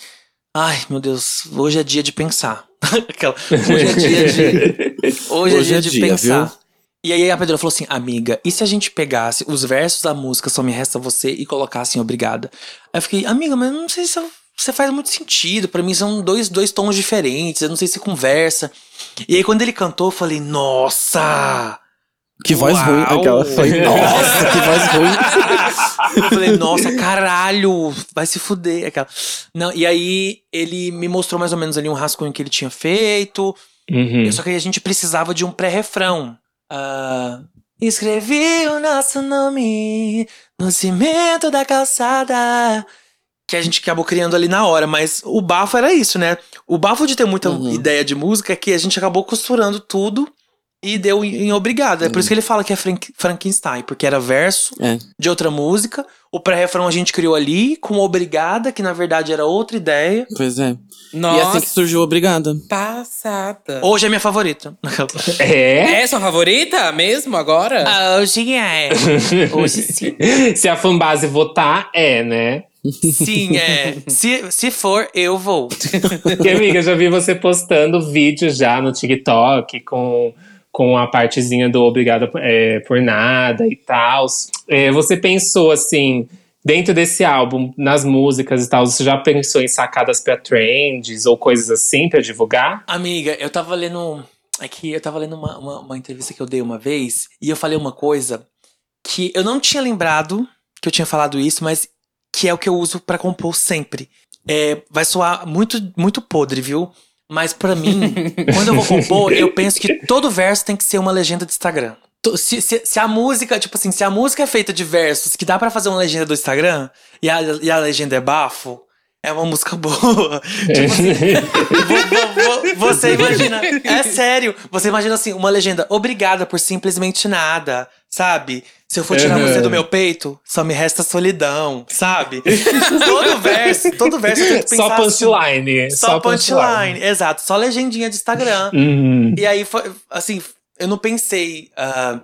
Ai, meu Deus, hoje é dia de pensar. Aquela, hoje é dia de. Hoje, é Hoje dia é de dia, pensar. viu? E aí a Pedro falou assim: Amiga, e se a gente pegasse os versos da música Só Me Resta Você e colocasse em obrigada? Aí eu fiquei, amiga, mas eu não sei se eu- você faz muito sentido. Pra mim são dois, dois tons diferentes. Eu não sei se conversa. E aí quando ele cantou, eu falei, nossa! Que voz Uau! ruim. Aquela foi, nossa, que voz ruim. Eu falei, nossa, caralho, vai se fuder. Aquela. Não, e aí ele me mostrou mais ou menos ali um rascunho que ele tinha feito. Uhum. Só que aí a gente precisava de um pré-refrão. Ah, escrevi o nosso nome no cimento da calçada. Que a gente acabou criando ali na hora, mas o bafo era isso, né? O bafo de ter muita Uhum. ideia de música é que a gente acabou costurando tudo e deu em, obrigado. É por isso que ele fala que é Frank- Frankenstein, porque era verso É. de outra música. O pré-refrão a gente criou ali, com obrigada, que na verdade era outra ideia. Pois é. Nossa, E assim que surgiu Obrigada. passada. Hoje é minha favorita. É? É sua favorita mesmo agora? Hoje é. Hoje sim. Se a fanbase votar, é, né? Sim, é. Se, se for, eu vou. Porque, amiga, eu já vi você postando vídeo já no TikTok com, com a partezinha do Obrigada por- é, por Nada e tal. É, você pensou, assim, dentro desse álbum, nas músicas e tal, você já pensou em sacadas pra trends ou coisas assim pra divulgar? Amiga, eu tava lendo. Aqui, eu tava lendo uma, uma, uma entrevista que eu dei uma vez e eu falei uma coisa que eu não tinha lembrado que eu tinha falado isso, mas que é o que eu uso pra compor sempre. É, vai soar muito, muito podre, viu? Mas pra mim, quando eu vou compor, eu penso que todo verso tem que ser uma legenda de Instagram. Se, se, se a música, tipo assim, se a música é feita de versos que dá pra fazer uma legenda do Instagram e a, e a legenda é bafo, é uma música boa. tipo assim, vo- vo- vo- você imagina, é sério, você imagina assim, uma legenda, obrigada por simplesmente nada, sabe? Se eu for tirar Uhum. você do meu peito, só me resta solidão, sabe? todo verso, todo verso eu tenho que pensar Só punchline. assim, só punchline, exato, só legendinha de Instagram. Uhum. E aí, foi, assim, eu não pensei ah,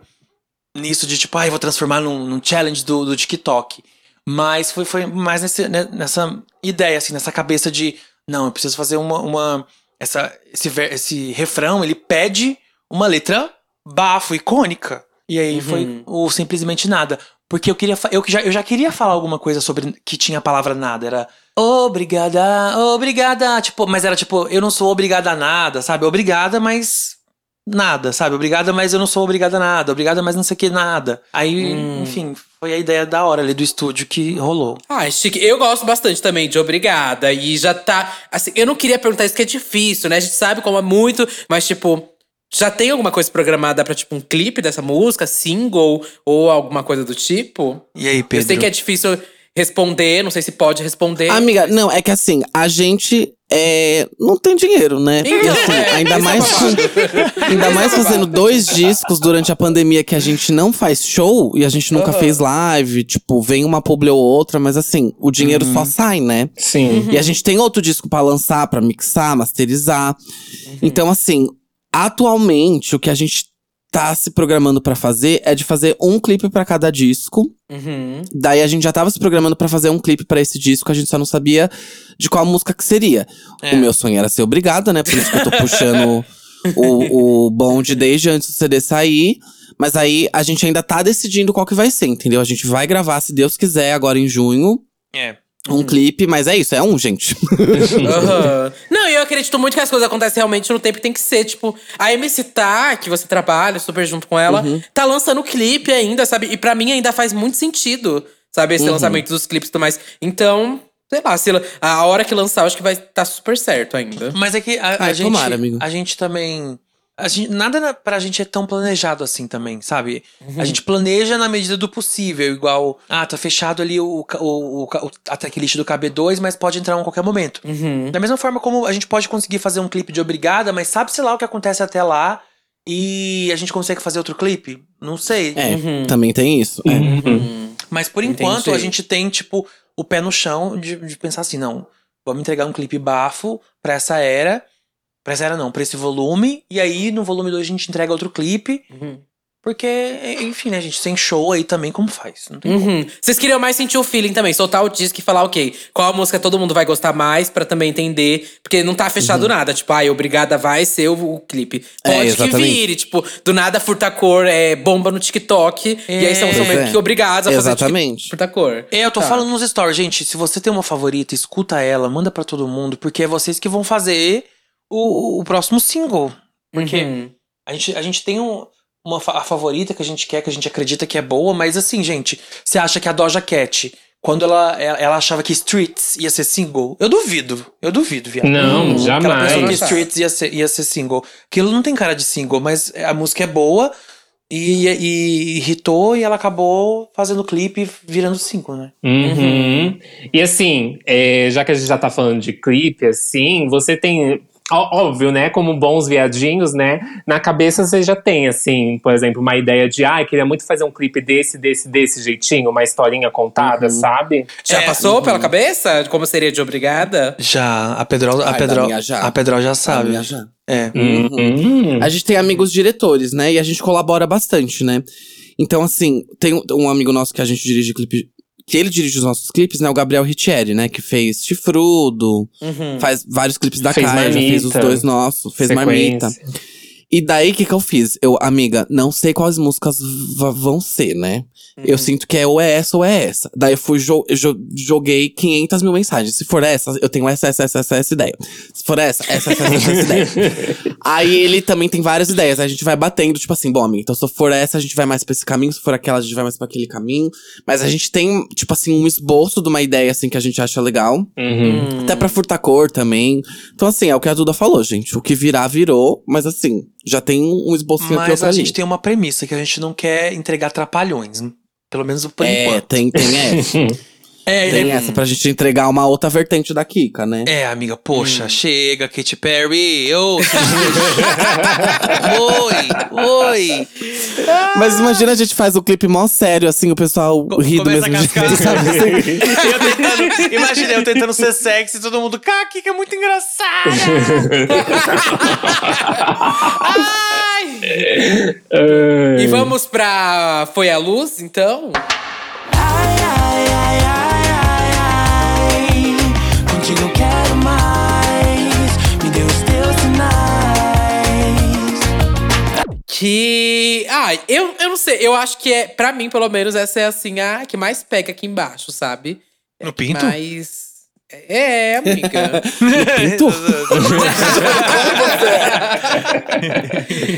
nisso de tipo, ai, vou transformar num, num challenge do, do TikTok. Mas foi, foi mais nesse- né, nessa ideia, assim, nessa cabeça de, não, eu preciso fazer uma. uma essa, esse, esse refrão, ele pede uma letra bafo, icônica. E aí foi o simplesmente nada. Porque eu queria. Eu, já, eu já queria falar alguma coisa sobre que tinha a palavra nada. Era obrigada, obrigada. Tipo, mas era tipo, eu não sou obrigada a nada, sabe? Obrigada, mas nada, sabe? Obrigada, mas eu não sou obrigada a nada. Obrigada, mas não sei o que, nada. Aí, enfim, foi a ideia da hora ali do estúdio que rolou. Ai, chique. Eu gosto bastante também de Obrigada. E já tá. Assim, eu não queria perguntar isso que é difícil, né? A gente sabe como é muito, mas, tipo. Já tem alguma coisa programada pra, tipo, um clipe dessa música, single ou alguma coisa do tipo? E aí, Eu Pedro? sei que é difícil responder, não sei se pode responder. Amiga, não, é que assim, a gente é, não tem dinheiro, né? E assim, é, ainda é mais, ainda mais fazendo dois discos durante a pandemia que a gente não faz show e a gente nunca Aham. fez live, tipo, vem uma publi ou outra, mas assim, o dinheiro Uhum. só sai, né? Sim. E a gente tem outro disco pra lançar, pra mixar, masterizar. Então, assim, atualmente o que a gente tá se programando pra fazer é de fazer um clipe pra cada disco. Uhum. Daí a gente já tava se programando pra fazer um clipe pra esse disco, a gente só não sabia de qual música que seria. É. O meu sonho era ser obrigada, né? Por isso que eu tô puxando o, o bonde desde antes do CD sair. Mas aí a gente ainda tá decidindo qual que vai ser, entendeu? A gente vai gravar, se Deus quiser, agora em junho. É. um clipe, mas é isso, é um, gente. Aham. Não, e eu acredito muito que as coisas acontecem realmente no tempo que tem que ser. Tipo, a MC Tá, que você trabalha super junto com ela, tá lançando clipe ainda, sabe? E pra mim ainda faz muito sentido, sabe? Esse lançamento dos clipes e tudo mais. Então, sei lá, se, a hora que lançar, eu acho que vai estar super certo ainda. Mas é que a, a Ai, gente. tomara, amigo. A gente também. A gente, nada na- pra gente é tão planejado assim também, sabe? A gente planeja na medida do possível, igual, ah, tá fechado ali o, o, o, o a tracklist do KB2, mas pode entrar a qualquer momento. Da mesma forma como a gente pode conseguir fazer um clipe de obrigada, mas sabe, sei lá, o que acontece até lá e a gente consegue fazer outro clipe? Não sei. É, também tem isso. é. Uhum. Mas por enquanto a gente tem, tipo, o pé no chão de, de pensar assim, não, vamos entregar um clipe bafo pra essa era. Pra essa era não, pra esse volume. E aí no volume 2 a gente entrega outro clipe. Uhum. Porque, enfim, né, gente, tem show aí também, como faz? Não tem como. Uhum. Vocês queriam mais sentir o feeling também, soltar o disco e falar, ok, qual a música todo mundo vai gostar mais pra também entender. Porque não tá fechado nada. Tipo, ai, obrigada vai ser o, o clipe. É, Pode que exatamente. vire, tipo, do nada furta cor, é bomba no TikTok. E aí são, Pois meio é. que obrigados a fazer Exatamente. furta cor. É, eu tô Tá. falando nos stories, gente. Se você tem uma favorita, escuta ela, manda pra todo mundo, porque é vocês que vão fazer o, o próximo single. Porque Uhum. A gente, a gente tem um- uma a favorita que a gente quer, que a gente acredita que é boa, mas assim, gente, você acha que a Doja Cat, quando ela, ela, ela achava que Streets ia ser single, eu duvido. Eu duvido, viado. Não, ela pensou jamais. que Streets ia ser, ia ser single. Aquilo não tem cara de single, mas a música é boa e, e irritou e ela acabou fazendo clipe virando single, né? Uhum. E assim, é, já que a gente já tá falando de clipe, assim, você tem. Ó- Óbvio, né? Como bons viadinhos, né? Na cabeça você já tem, assim, por exemplo, uma ideia de, ah, queria muito fazer um clipe desse, desse, desse jeitinho, uma historinha contada, sabe? Já É, passou pela cabeça? Como seria de obrigada? Já, a Pedro, a Ai, Pedro, já. a Pedro já sabe. minha já. É. Uhum. A gente tem amigos diretores, né? E a gente colabora bastante, né? Então, assim, tem um- um amigo nosso que a gente dirige clipe. Que ele dirige os nossos clipes, né? O Gabriel Riccieri, né? Que fez Chifrudo, Uhum. faz vários clipes da Fez Caia, já fez os dois nossos, fez Sequência. Marmita. E daí, o que que eu fiz? Eu, amiga, não sei quais músicas vão ser, né? Eu sinto que é ou é essa ou é essa. Daí eu fui, jo jo- joguei 500 mil mensagens. Se for essa, eu tenho essa, essa, essa, essa, essa ideia. Se for essa, essa, essa, essa, essa ideia. Aí ele também tem várias ideias. Aí a gente vai batendo, tipo assim, bom, amiga, então se for essa, a gente vai mais pra esse caminho. Se for aquela, a gente vai mais pra aquele caminho. Mas a gente tem, tipo assim, um esboço de uma ideia, assim, que a gente acha legal. Uhum. Até pra furtar cor também. Então, assim, é o que a Duda falou, gente. O que virar, virou. Mas assim, já tem um esbocinho aqui Mas a ali. gente tem uma premissa que a gente não quer entregar trapalhões. Pelo menos por É, enquanto. tem, tem essa. É, Tem é, essa pra gente entregar uma outra vertente da Kika, né? é, amiga, poxa, chega, Katy Perry. Ô, oi, oi. Mas imagina a gente faz o clipe mó sério, assim, o pessoal Co- ri do mesmo jeito, sabe? Assim. eu tentando, imagina eu tentando ser sexy, todo mundo, cara, que é muito engraçada. Ai! E vamos pra Foi a Luz, então? Ai, Eu quero mais. Me dê os teus sinais. Que. Ah, eu, eu não sei. Eu acho que é. Pra mim, pelo menos, essa é assim a que mais pega aqui embaixo, sabe? No pinto? Mas. É, amiga. Pinto?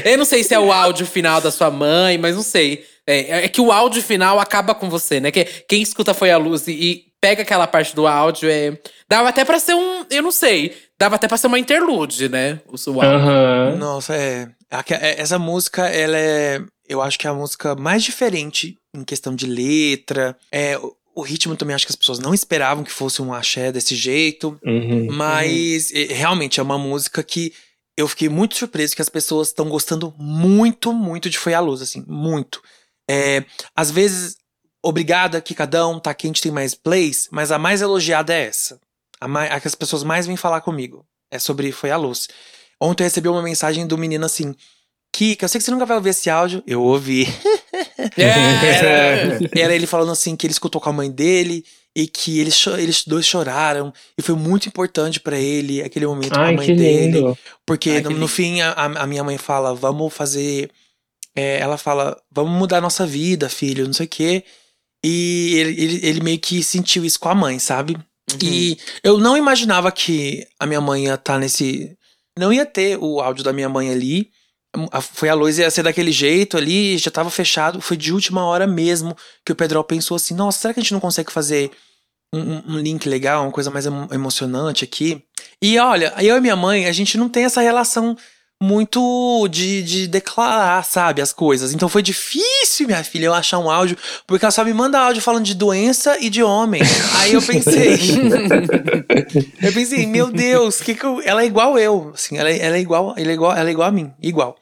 eu não sei se é o áudio final da sua mãe, mas não sei. É, é que o áudio final acaba com você, né? Que quem escuta foi a luz e, e pega aquela parte do áudio é. Dava até pra ser um. Eu não sei. Dava até pra ser uma interlude, né? O seu áudio. Aham. Nossa, é, é- Essa música, ela é. Eu acho que é a música mais diferente em questão de letra. É, o, ritmo também acho que as pessoas não esperavam que fosse um axé desse jeito. Uhum. Mas é, realmente é uma música que eu fiquei muito surpreso que as pessoas estão gostando muito, muito de Foi a Luz, assim, muito. É, às vezes, obrigada, Kikadão, tá quente, tem mais plays, mas a mais elogiada é essa. A, mai- a que as pessoas mais vêm falar comigo. É sobre Foi a Luz. Ontem eu recebi uma mensagem do menino assim. Kika, eu sei que você nunca vai ouvir esse áudio. Eu ouvi. É. Era ele falando assim que ele escutou com a mãe dele e que eles, eles dois choraram. E foi muito importante pra ele aquele momento com a Ai, mãe que dele. Porque Ai, que no, no fim a, a minha mãe fala: vamos fazer. é, ela fala: vamos mudar nossa vida, filho, não sei o quê. E ele, ele, ele meio que sentiu isso com a mãe, sabe? E eu não imaginava que a minha mãe ia estar nesse. Não ia ter o áudio da minha mãe ali. A- Foi a luz ia ser daquele jeito ali, já tava fechado. Foi de última hora mesmo que o Pedro pensou assim: nossa, será que a gente não consegue fazer um, um- link legal, uma coisa mais emo- emocionante aqui? E olha, eu e minha mãe, a gente não tem essa relação muito de, de declarar, sabe, as coisas. Então foi difícil, minha filha, eu achar um áudio, porque ela só me manda áudio falando de doença e de homem. Aí eu pensei. eu pensei, meu Deus, que que eu, ela é igual eu. Assim, ela, é- ela é igual, ela é igual, ela é igual a mim, igual.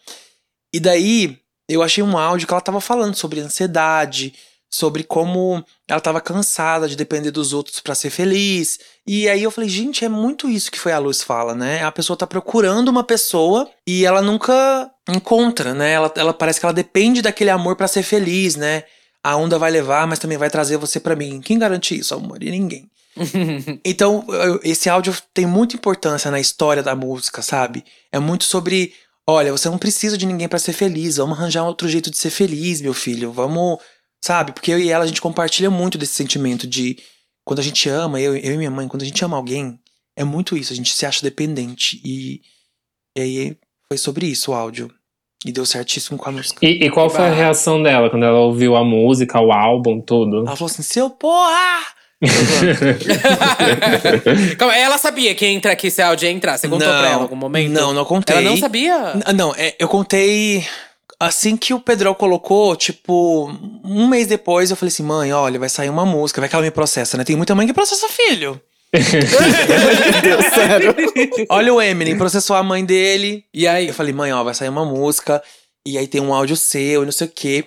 E daí eu achei um áudio que ela tava falando sobre ansiedade, sobre como ela tava cansada de depender dos outros pra ser feliz. E aí eu falei, gente, é muito isso que foi a Luz fala, né? A pessoa tá procurando uma pessoa e ela nunca encontra, né? Ela, ela parece que ela depende daquele amor pra ser feliz, né? A onda vai levar, mas também vai trazer você pra mim. Quem garante isso, amor? E ninguém. Então, esse áudio tem muita importância na história da música, sabe? É muito sobre, olha, você não precisa de ninguém pra ser feliz, vamos arranjar um outro jeito de ser feliz, meu filho. Vamos, sabe? Porque eu e ela a gente compartilha muito desse sentimento de quando a gente ama, eu, eu e minha mãe, quando a gente ama alguém, é muito isso, a gente se acha dependente e, e aí foi sobre isso o áudio. E deu certíssimo com a música. E, e qual foi a reação dela quando ela ouviu a música, o álbum, tudo? Ela falou assim: "Seu porra!" Calma, ela sabia que, ia entrar, que esse áudio ia entrar. Você contou Não, pra ela em algum momento? Não, não contei. Ela não sabia? N- Não, é, eu contei. Assim que o Pedrão colocou, tipo, um mês depois, eu falei assim: mãe, olha, vai sair uma música, vai que ela me processa, né? Tem muita mãe que processa filho. Deus, sério. Olha o Eminem, processou a mãe dele. E aí? Eu falei, mãe, ó, vai sair uma música, e aí tem um áudio seu, e não sei o quê.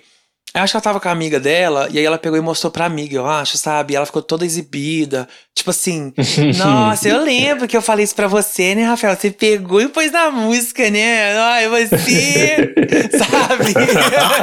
Eu acho que ela tava com a amiga dela, e aí ela pegou e mostrou pra amiga, eu acho, sabe? E ela ficou toda exibida. Tipo assim, nossa, eu lembro que eu falei isso pra você, né, Rafael? Você pegou e pôs na música, né? Ai, você. sabe?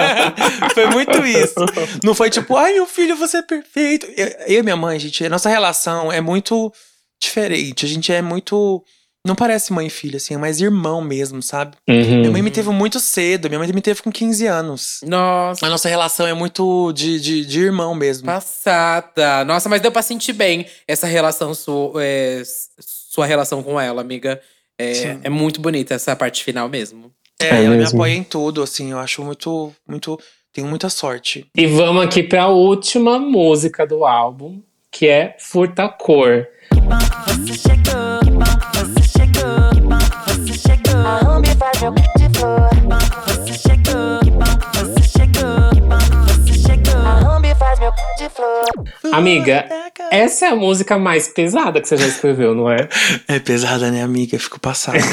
foi muito isso. Não foi tipo, ai, meu filho, você é perfeito. Eu, eu e minha mãe, gente, a nossa relação é muito diferente. A gente é muito. Não parece mãe e filha, assim, é mais irmão mesmo, sabe? Uhum. Minha mãe me teve muito cedo, minha mãe me teve com 15 anos. Nossa, A nossa relação é muito de, de, de irmão mesmo. passada. Nossa, mas deu pra sentir bem essa relação, sua, é, sua relação com ela, amiga. É, é muito bonita essa parte final mesmo. É, É ela me mesmo. apoia em tudo, assim, eu acho muito, muito. Tenho muita sorte. E vamos aqui pra última música do álbum, que é Furta Cor. Você chegou, você chegou, você chegou. A Ambi faz meu de flor. Você chegou, você chegou, você chegou. A Ambi faz meu de flor. Amiga, essa é a música mais pesada que você já escreveu, não é? É pesada, né, amiga? Eu fico passado.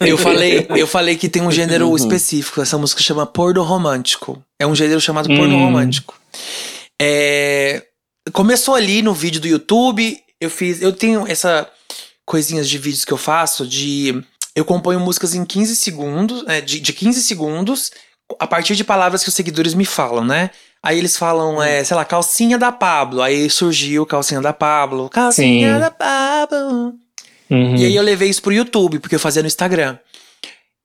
Eu falei, eu falei que tem um gênero específico. Essa música chama porno romântico. É um gênero chamado porno Hum. romântico. É, começou ali no vídeo do YouTube. Eu fiz, eu tenho essa coisinhas de vídeos que eu faço de eu componho músicas em 15 segundos, é, de, de 15 segundos, a partir de palavras que os seguidores me falam, né? Aí eles falam, é, sei lá, calcinha da Pablo. Aí surgiu calcinha da Pablo. Calcinha Sim. da Pablo. Uhum. E aí eu levei isso pro YouTube, porque eu fazia no Instagram.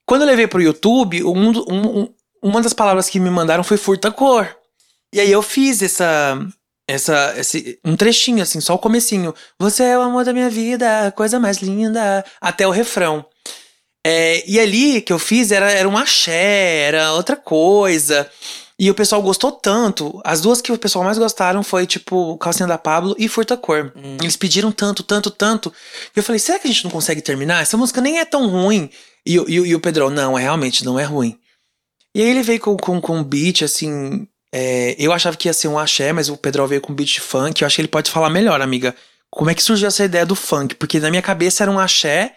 Quando eu levei pro YouTube, um, um- um- uma das palavras que me mandaram foi furta cor. E aí eu fiz essa. Essa, esse, um trechinho, assim, só o comecinho. Você é o amor da minha vida, a coisa mais linda. Até o refrão. É, e ali que eu fiz era, era um axé, era outra coisa. E o pessoal gostou tanto. As duas que o pessoal mais gostaram foi, tipo, Calcinha da Pablo e Furta Cor. Eles pediram tanto, tanto, tanto. E eu falei, será que a gente não consegue terminar? Essa música nem é tão ruim. E, o- e, e o Pedrão, não, é realmente não é ruim. E aí ele veio com, com, com um beat, assim. É, eu achava que ia ser um axé, mas o Pedrão veio com beat funk. Eu acho que ele pode falar melhor, amiga. Como é que surgiu essa ideia do funk? Porque na minha cabeça era um axé,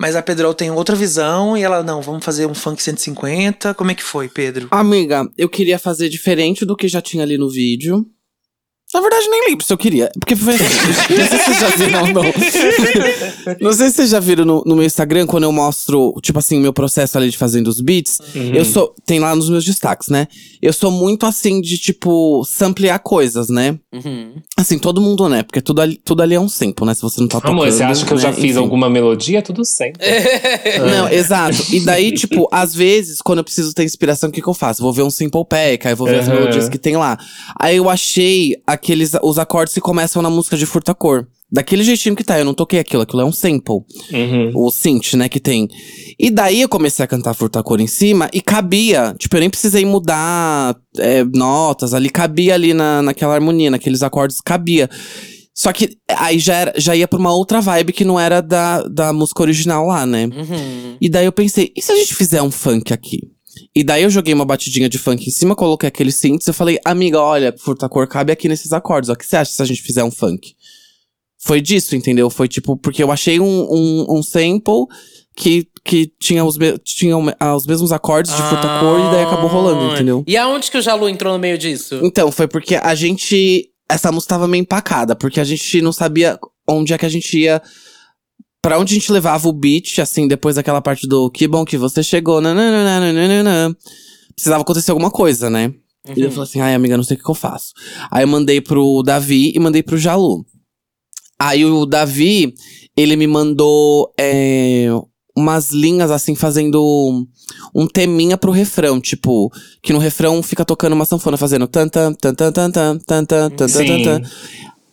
mas a Pedrão tem outra visão e ela, não, vamos fazer um funk 150. Como é que foi, Pedro? Amiga, eu queria fazer diferente do que já tinha ali no vídeo. Na verdade, nem lembro se eu queria. Porque foi assim. não sei se vocês já viram, não. não sei se vocês já viram no, no meu Instagram, quando eu mostro, tipo assim, o meu processo ali de fazendo os beats. Uhum. Eu sou. Tem lá nos meus destaques, né? Eu sou muito assim de, tipo, samplear coisas, né? Uhum. Assim, todo mundo, né? Porque tudo ali, tudo ali é um sample, né? Se você não tá tocando. Amor, você acha que eu já né? fiz Enfim. alguma melodia? Tudo certo. Não, exato. E daí, tipo, às vezes, quando eu preciso ter inspiração, o que, que eu faço? Vou ver um Simple Pack, aí vou ver as Aham. melodias que tem lá. Aí eu achei a- aqueles os acordes que começam na música de Furta Cor. Daquele jeitinho que tá, eu não toquei aquilo, aquilo é um sample. Uhum. O synth, né, que tem. E daí eu comecei a cantar Furta Cor em cima e cabia. Tipo, eu nem precisei mudar é, notas ali, cabia ali na, naquela harmonia, naqueles acordes, cabia. Só que aí já, era, já ia pra uma outra vibe que não era da, da música original lá, né? Uhum. E daí eu pensei, e se a gente fizer um funk aqui? E daí eu joguei uma batidinha de funk em cima, coloquei aquele synths, eu falei, amiga, olha, Furta Cor cabe aqui nesses acordes, ó. O que você acha se a gente fizer um funk? Foi disso, entendeu? Foi tipo, porque eu achei um, um, um sample que, que tinha, os, me- tinha ah, os mesmos acordes de Furta Cor e daí acabou rolando, Ah. entendeu? E aonde que o Jalu entrou no meio disso? Então, foi porque a gente. Essa música tava meio empacada, porque a gente não sabia onde é que a gente ia. Pra onde a gente levava o beat, assim, depois daquela parte do que bom que você chegou. nananana. Precisava acontecer alguma coisa, né? E eu falei assim, ai, amiga, não sei o que, que eu faço. Aí eu mandei pro Davi e mandei pro Jalu. Aí o Davi, ele me mandou é, umas linhas, assim, fazendo um teminha pro refrão, tipo, que no refrão fica tocando uma sanfona fazendo tan tan tan tan tan tan tan tan tan.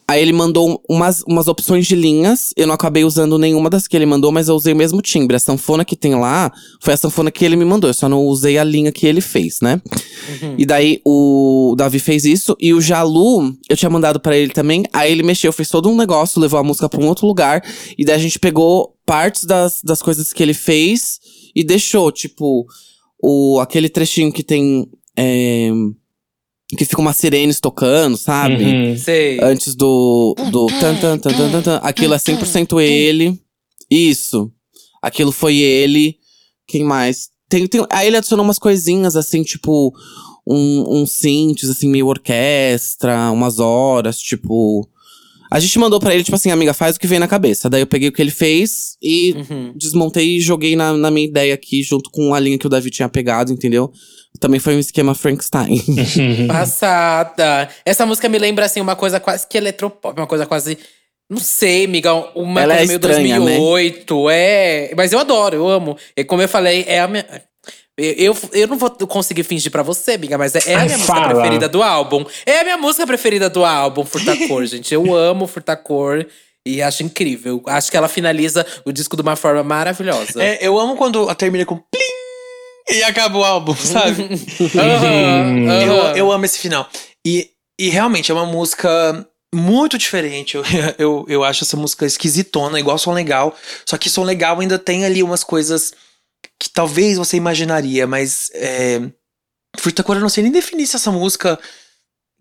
Aí ele mandou umas, umas opções de linhas. Eu não acabei usando nenhuma das que ele mandou, mas eu usei o mesmo timbre. A sanfona que tem lá foi a sanfona que ele me mandou. Eu só não usei a linha que ele fez, né? E daí o Davi fez isso. E o Jalu, eu tinha mandado pra ele também. Aí ele mexeu, fez todo um negócio, levou a música pra um outro lugar. E daí a gente pegou partes das, das coisas que ele fez e deixou, tipo, o, aquele trechinho que tem. é, que fica uma sirenes tocando, sabe? Uhum. Sei. Antes do. do tan, tan, tan, tan, tan, tan. Aquilo é 100% ele. Isso. Aquilo foi ele. Quem mais? Tem, tem, aí ele adicionou umas coisinhas, assim, tipo. Um, uns synths, assim, meio orquestra, umas horas, tipo. A gente mandou pra ele, tipo assim, amiga, faz o que vem na cabeça. Daí eu peguei o que ele fez e Uhum. desmontei e joguei na, na minha ideia aqui, junto com a linha que o Davi tinha pegado, entendeu? Também foi um esquema Frankenstein. Passada. Essa música me lembra, assim, uma coisa quase que eletropop. Uma coisa quase… Não sei, amiga. Uma Ela coisa é meio estranha, né? 2008. É… Mas eu adoro, eu amo. E como eu falei, é a minha… Eu, eu não vou conseguir fingir pra você, amiga, mas é, é a minha música fala. preferida do álbum. É a minha música preferida do álbum, Furtacor, gente. Eu amo Furtacor e acho incrível. Acho que ela finaliza o disco de uma forma maravilhosa. É, eu amo quando termina com plim e acaba o álbum, sabe? Eu, eu amo esse final. E, e realmente é uma música muito diferente. Eu, eu, eu acho essa música esquisitona, igual Som Legal. Só que Som Legal ainda tem ali umas coisas que talvez você imaginaria, mas. É, Fruta Cor, eu não sei nem definir se essa música.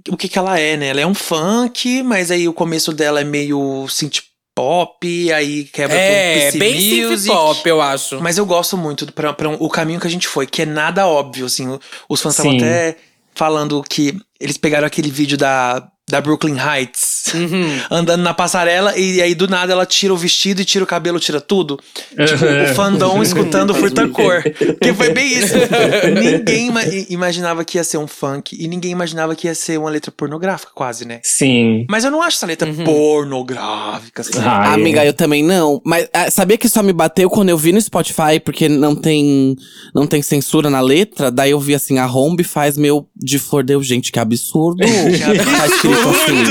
O que, que ela é, né? Ela é um funk, mas aí o começo dela é meio synth pop, aí quebra É, pro PC bem music. pop, eu acho. Mas eu gosto muito do, pra, pra um- o caminho que a gente foi, que é nada óbvio, assim. Os fãs estavam até falando que eles pegaram aquele vídeo da, da Brooklyn Heights, Uhum. andando na passarela, e aí do nada ela tira o vestido e tira o cabelo, tira tudo. Tipo, o fandom escutando Furta Cor. Que foi bem isso. ninguém ima- i- imaginava que ia ser um funk, e ninguém imaginava que ia ser uma letra pornográfica, quase, né? Sim. Mas eu não acho essa letra pornográfica, assim. Ai, Amiga, eu também não. Mas ah, sabia que só me bateu quando eu vi no Spotify, porque não tem, não tem censura na letra. Daí eu vi assim, a Rombe faz meu de flor deu. Gente, que absurdo. tá escrito assim.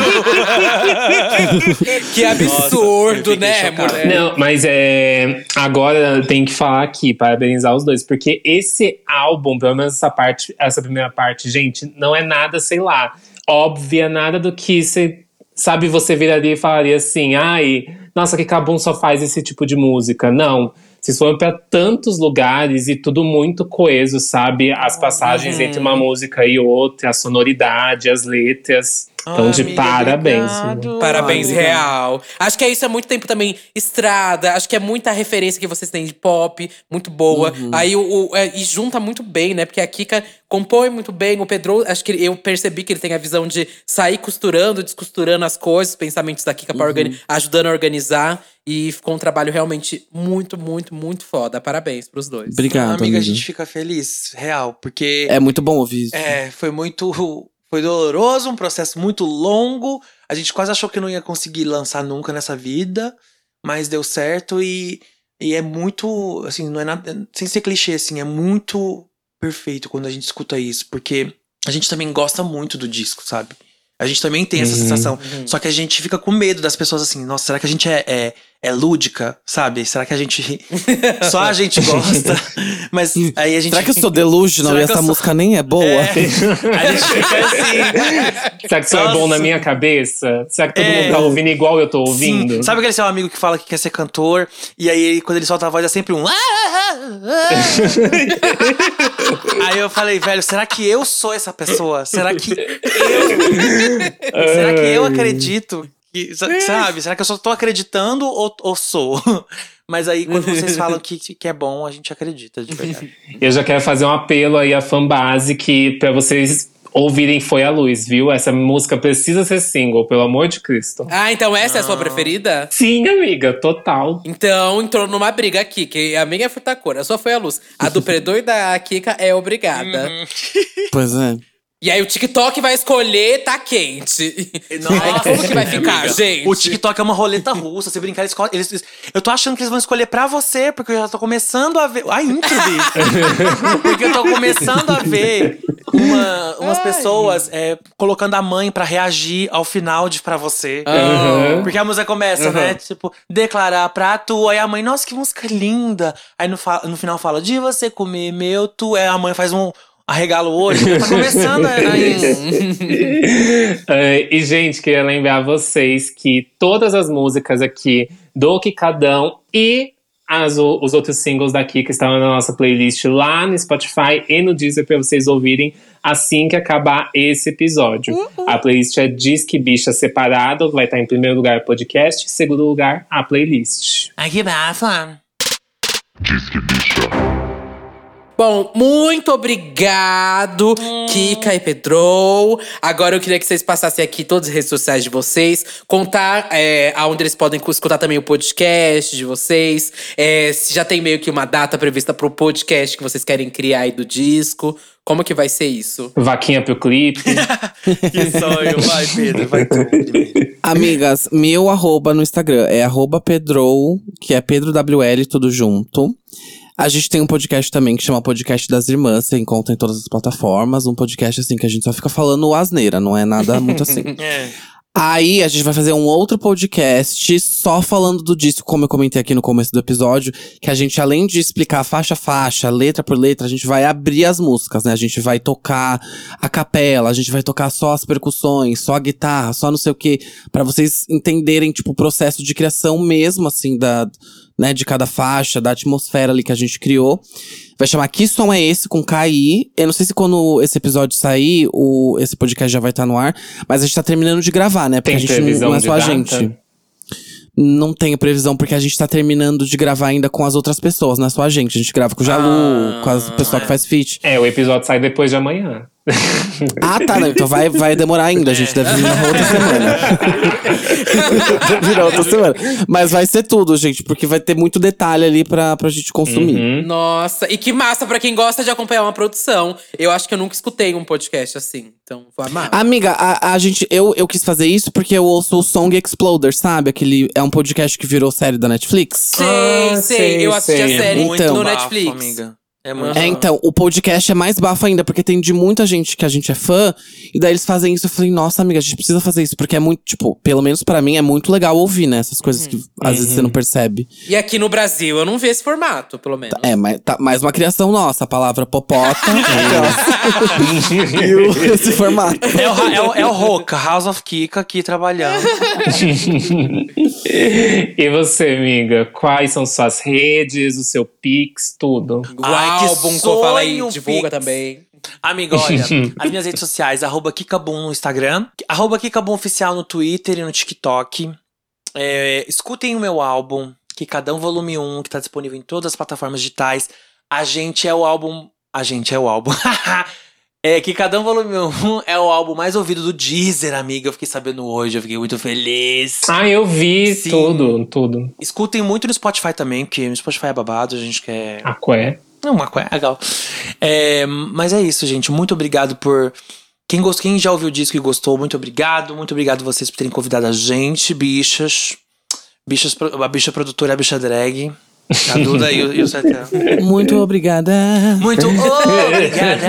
Que absurdo, fiquei né, mulher? Não, mas é. Agora tem que falar aqui, parabenizar os dois, porque esse álbum, pelo menos essa parte, essa primeira parte, gente, não é nada, sei lá, óbvia, nada do que você. Sabe, você viraria e falaria assim, ai, nossa, que Cabum só faz esse tipo de música. Não. Vocês foram pra tantos lugares e tudo muito coeso, sabe? As passagens entre uma música e outra, a sonoridade, as letras. Então, de Amiga, parabéns. obrigado. Parabéns, real. Acho que é isso há muito tempo também. Estrada, acho que é muita referência que vocês têm de pop, muito boa. Aí o, o- é, e junta muito bem, né? Porque a Kika compõe muito bem. O Pedro, acho que eu percebi que ele tem a visão de sair costurando, descosturando as coisas, os pensamentos da Kika pra organi- ajudando a organizar. E ficou um trabalho realmente muito, muito, muito foda. Parabéns pros dois. Obrigado, amiga, amiga. a gente fica feliz, real, porque É muito bom ouvir isso. É, foi muito. Foi doloroso, um processo muito longo. A gente quase achou que não ia conseguir lançar nunca nessa vida, mas deu certo e, e é muito. Assim, não é nada. Sem ser clichê, assim, é muito perfeito quando a gente escuta isso, porque a gente também gosta muito do disco, sabe? A gente também tem essa sensação. Só que a gente fica com medo das pessoas assim, nossa, será que a gente é, é, é lúdica, sabe? Será que a gente. Só a gente gosta. Mas aí a gente. Será que eu sou delusional Será e essa sou- música nem é boa? É, a gente fica assim. Será que isso é bom na minha cabeça? Será que todo É. mundo tá ouvindo igual eu tô ouvindo? Sim. Sabe aquele seu amigo que fala que quer ser cantor? E aí, quando ele solta a voz, é sempre um. "Ah, ah, ah". aí eu falei, velho, será que eu sou essa pessoa? Será que eu. será que eu acredito? Que, sa- sabe? Será que eu só tô acreditando ou, ou sou? Mas aí, quando vocês falam que, que é bom, a gente acredita, de verdade. Eu já quero fazer um apelo aí à fanbase que pra vocês ouvirem Foi a Luz, viu? Essa música precisa ser single, pelo amor de Cristo. Ah, então essa é a sua preferida? Sim, amiga, total. Então entrou numa briga aqui, que a minha é furtacor, a sua foi a luz. A do Predor e da Kika é obrigada. Pois é. E aí o TikTok vai escolher, tá quente. Nossa, Como que vai ficar, amiga. gente? O TikTok é uma roleta russa. Se brincar, eles, eles, eles- Eu tô achando que eles vão escolher pra você, porque eu já tô começando a ver. A intro, bicho. porque eu tô começando a ver uma- umas pessoas é, colocando a mãe pra reagir ao final de pra você. Ah. Porque a música começa, né? Tipo, declarar pra tu. Aí a mãe, nossa, que música linda. Aí no, no final fala, de você comer meu tu. Aí a mãe faz um. Arregala o olho. Tá começando a, a isso. É, e, gente, queria lembrar vocês que todas as músicas aqui do Kikadão e as os outros singles daqui que estão na nossa playlist lá no Spotify e no Deezer pra vocês ouvirem assim que acabar esse episódio. A playlist é Disque Bicha separado, vai estar em primeiro lugar o podcast, em segundo lugar a playlist. Ai, que bafo. Diz que bicha. Bom, muito obrigado, Kika e Pedro. Agora eu queria que vocês passassem aqui todas as redes sociais de vocês, contar é, aonde eles podem escutar também o podcast de vocês, é, se já tem meio que uma data prevista pro podcast que vocês querem criar aí do disco. Como que vai ser isso? Vaquinha pro clipe. Que sonho. Vai, Pedro, vai tu primeiro. Amigas, meu arroba no Instagram é arroba Pedro, que é Pedro WL, tudo junto. A gente tem um podcast também que chama Podcast das Irmãs, você encontra em todas as plataformas. Um podcast assim que a gente só fica falando asneira, não é nada muito assim. É. Aí a gente vai fazer um outro podcast só falando do disco, como eu comentei aqui no começo do episódio, que a gente, além de explicar faixa a faixa, letra por letra, a gente vai abrir as músicas, né? A gente vai tocar a capela, a gente vai tocar só as percussões, só a guitarra, só não sei o quê, Pra vocês entenderem, tipo, o processo de criação mesmo, assim, da, né, de cada faixa, da atmosfera ali que a gente criou. Vai chamar Que Som é Esse com KI. Eu não sei se quando esse episódio sair, o, esse podcast já vai estar no ar. Mas a gente tá terminando de gravar, né? Porque Tem a gente não- é só a gente. Não tenho previsão, porque a gente tá terminando de gravar ainda com as outras pessoas, não é só a gente. A gente grava com o Jalu, Ah, com as- o pessoal que faz feat. é, o episódio sai depois de amanhã. Ah, tá, não, então vai, vai demorar ainda, a gente deve vir na outra semana. deve vir na outra semana. Mas vai ser tudo, gente, porque vai ter muito detalhe ali pra, pra gente consumir. Uhum. Nossa, e que massa pra quem gosta de acompanhar uma produção. Eu acho que eu nunca escutei um podcast assim, então vou amar. Amiga, a, a gente, eu, eu quis fazer isso porque eu ouço o Song Exploder, sabe? Aquele é um podcast que virou série da Netflix. Sei, Ah, sei, sei, eu assisti sei. a série Então. no bafo, Netflix. amiga. É muito É, então, o podcast é mais bafo ainda, porque tem de muita gente que a gente é fã, e daí eles fazem isso. Eu falei, nossa, amiga, a gente precisa fazer isso, porque é muito, tipo, pelo menos pra mim, é muito legal ouvir, né? Essas coisas que às vezes você não percebe. E aqui no Brasil eu não vi esse formato, pelo menos. É, mas tá, mais uma criação nossa, a palavra popota. e o- esse formato. É o, é, o, é o Roca, House of Kika aqui trabalhando. e você, amiga? Quais são suas redes, o seu Pix, tudo? Que álbum que eu falei, divulga Pix. também. Amiga, olha, as minhas redes sociais, arroba Kikabum no Instagram, arroba Kikabum Oficial no Twitter e no TikTok. É, escutem o meu álbum, Kikadão Volume 1, que tá disponível em todas as plataformas digitais. A gente é o álbum. A gente é o álbum. É, Kikadão Volume 1 é o álbum mais ouvido do Deezer, amiga. Eu fiquei sabendo hoje, eu fiquei muito feliz. Ah, eu vi Sim. tudo, tudo. Escutem muito no Spotify também, porque no Spotify é babado, a gente quer. Aqué. Não, uma coisa legal. É, mas é isso, gente. Muito obrigado por. Quem, gost... Quem já ouviu o disco e gostou, muito obrigado. Muito obrigado vocês por terem convidado a gente, bichas. Bichas, a bicha produtora, a bicha drag. A Duda e o, e o Satã. Muito obrigada. Muito obrigada.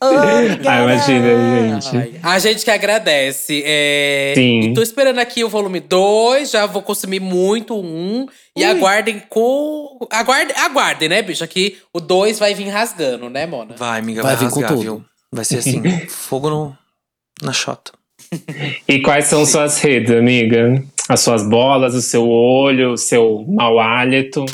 Ah, imagina, gente. A gente que agradece. É... Sim. e Tô esperando aqui o volume 2, já vou consumir muito um. E aguardem com. Aguardem, aguardem, né, bicho? Aqui o 2 vai vir rasgando, né, Mona? Vai, amiga, Vai vai, vir com rasgar, tudo. viu? Vai ser assim, fogo no, na chota. E quais são suas redes, amiga? As suas bolas, o seu olho, o seu mau hálito.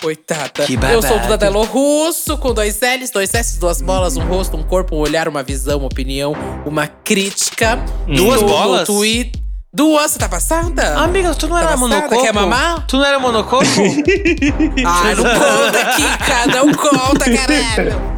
Coitada. Que Eu sou o babado. Duda Delo Russo, com dois L's, dois S, duas bolas, um rosto, um corpo, um olhar, uma visão, uma opinião, uma crítica. Duas No- bolas? No Twitter. Duas, você tá passada? Amiga, tu não era Tá passada? monococo? Quer mamar? Tu não era monococo? Ai, não conta, Kika, não conta, caralho.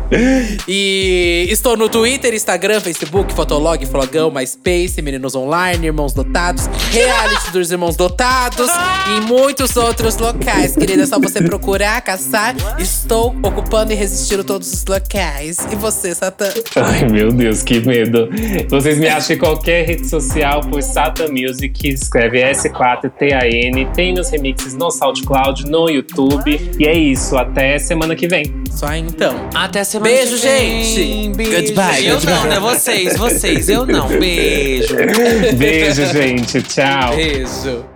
E estou no Twitter, Instagram, Facebook, Fotolog, Flogão, MySpace, Meninos Online, Irmãos Dotados, Reality dos Irmãos Dotados e muitos outros locais, querida. É só você procurar, caçar. Estou ocupando e resistindo todos os locais. E você, Satã? Ai, meu Deus, que medo. Vocês me acham em qualquer rede social por Sata Music, escreve S4TAN. Tem meus remixes no SoundCloud, no YouTube. E é isso, até semana que vem. Só aí, então. Até semana Beijo, que vem. gente. Beijo. Goodbye, Eu goodbye. não, né? Vocês, vocês. Eu não. Beijo. Beijo, gente. Tchau. Beijo.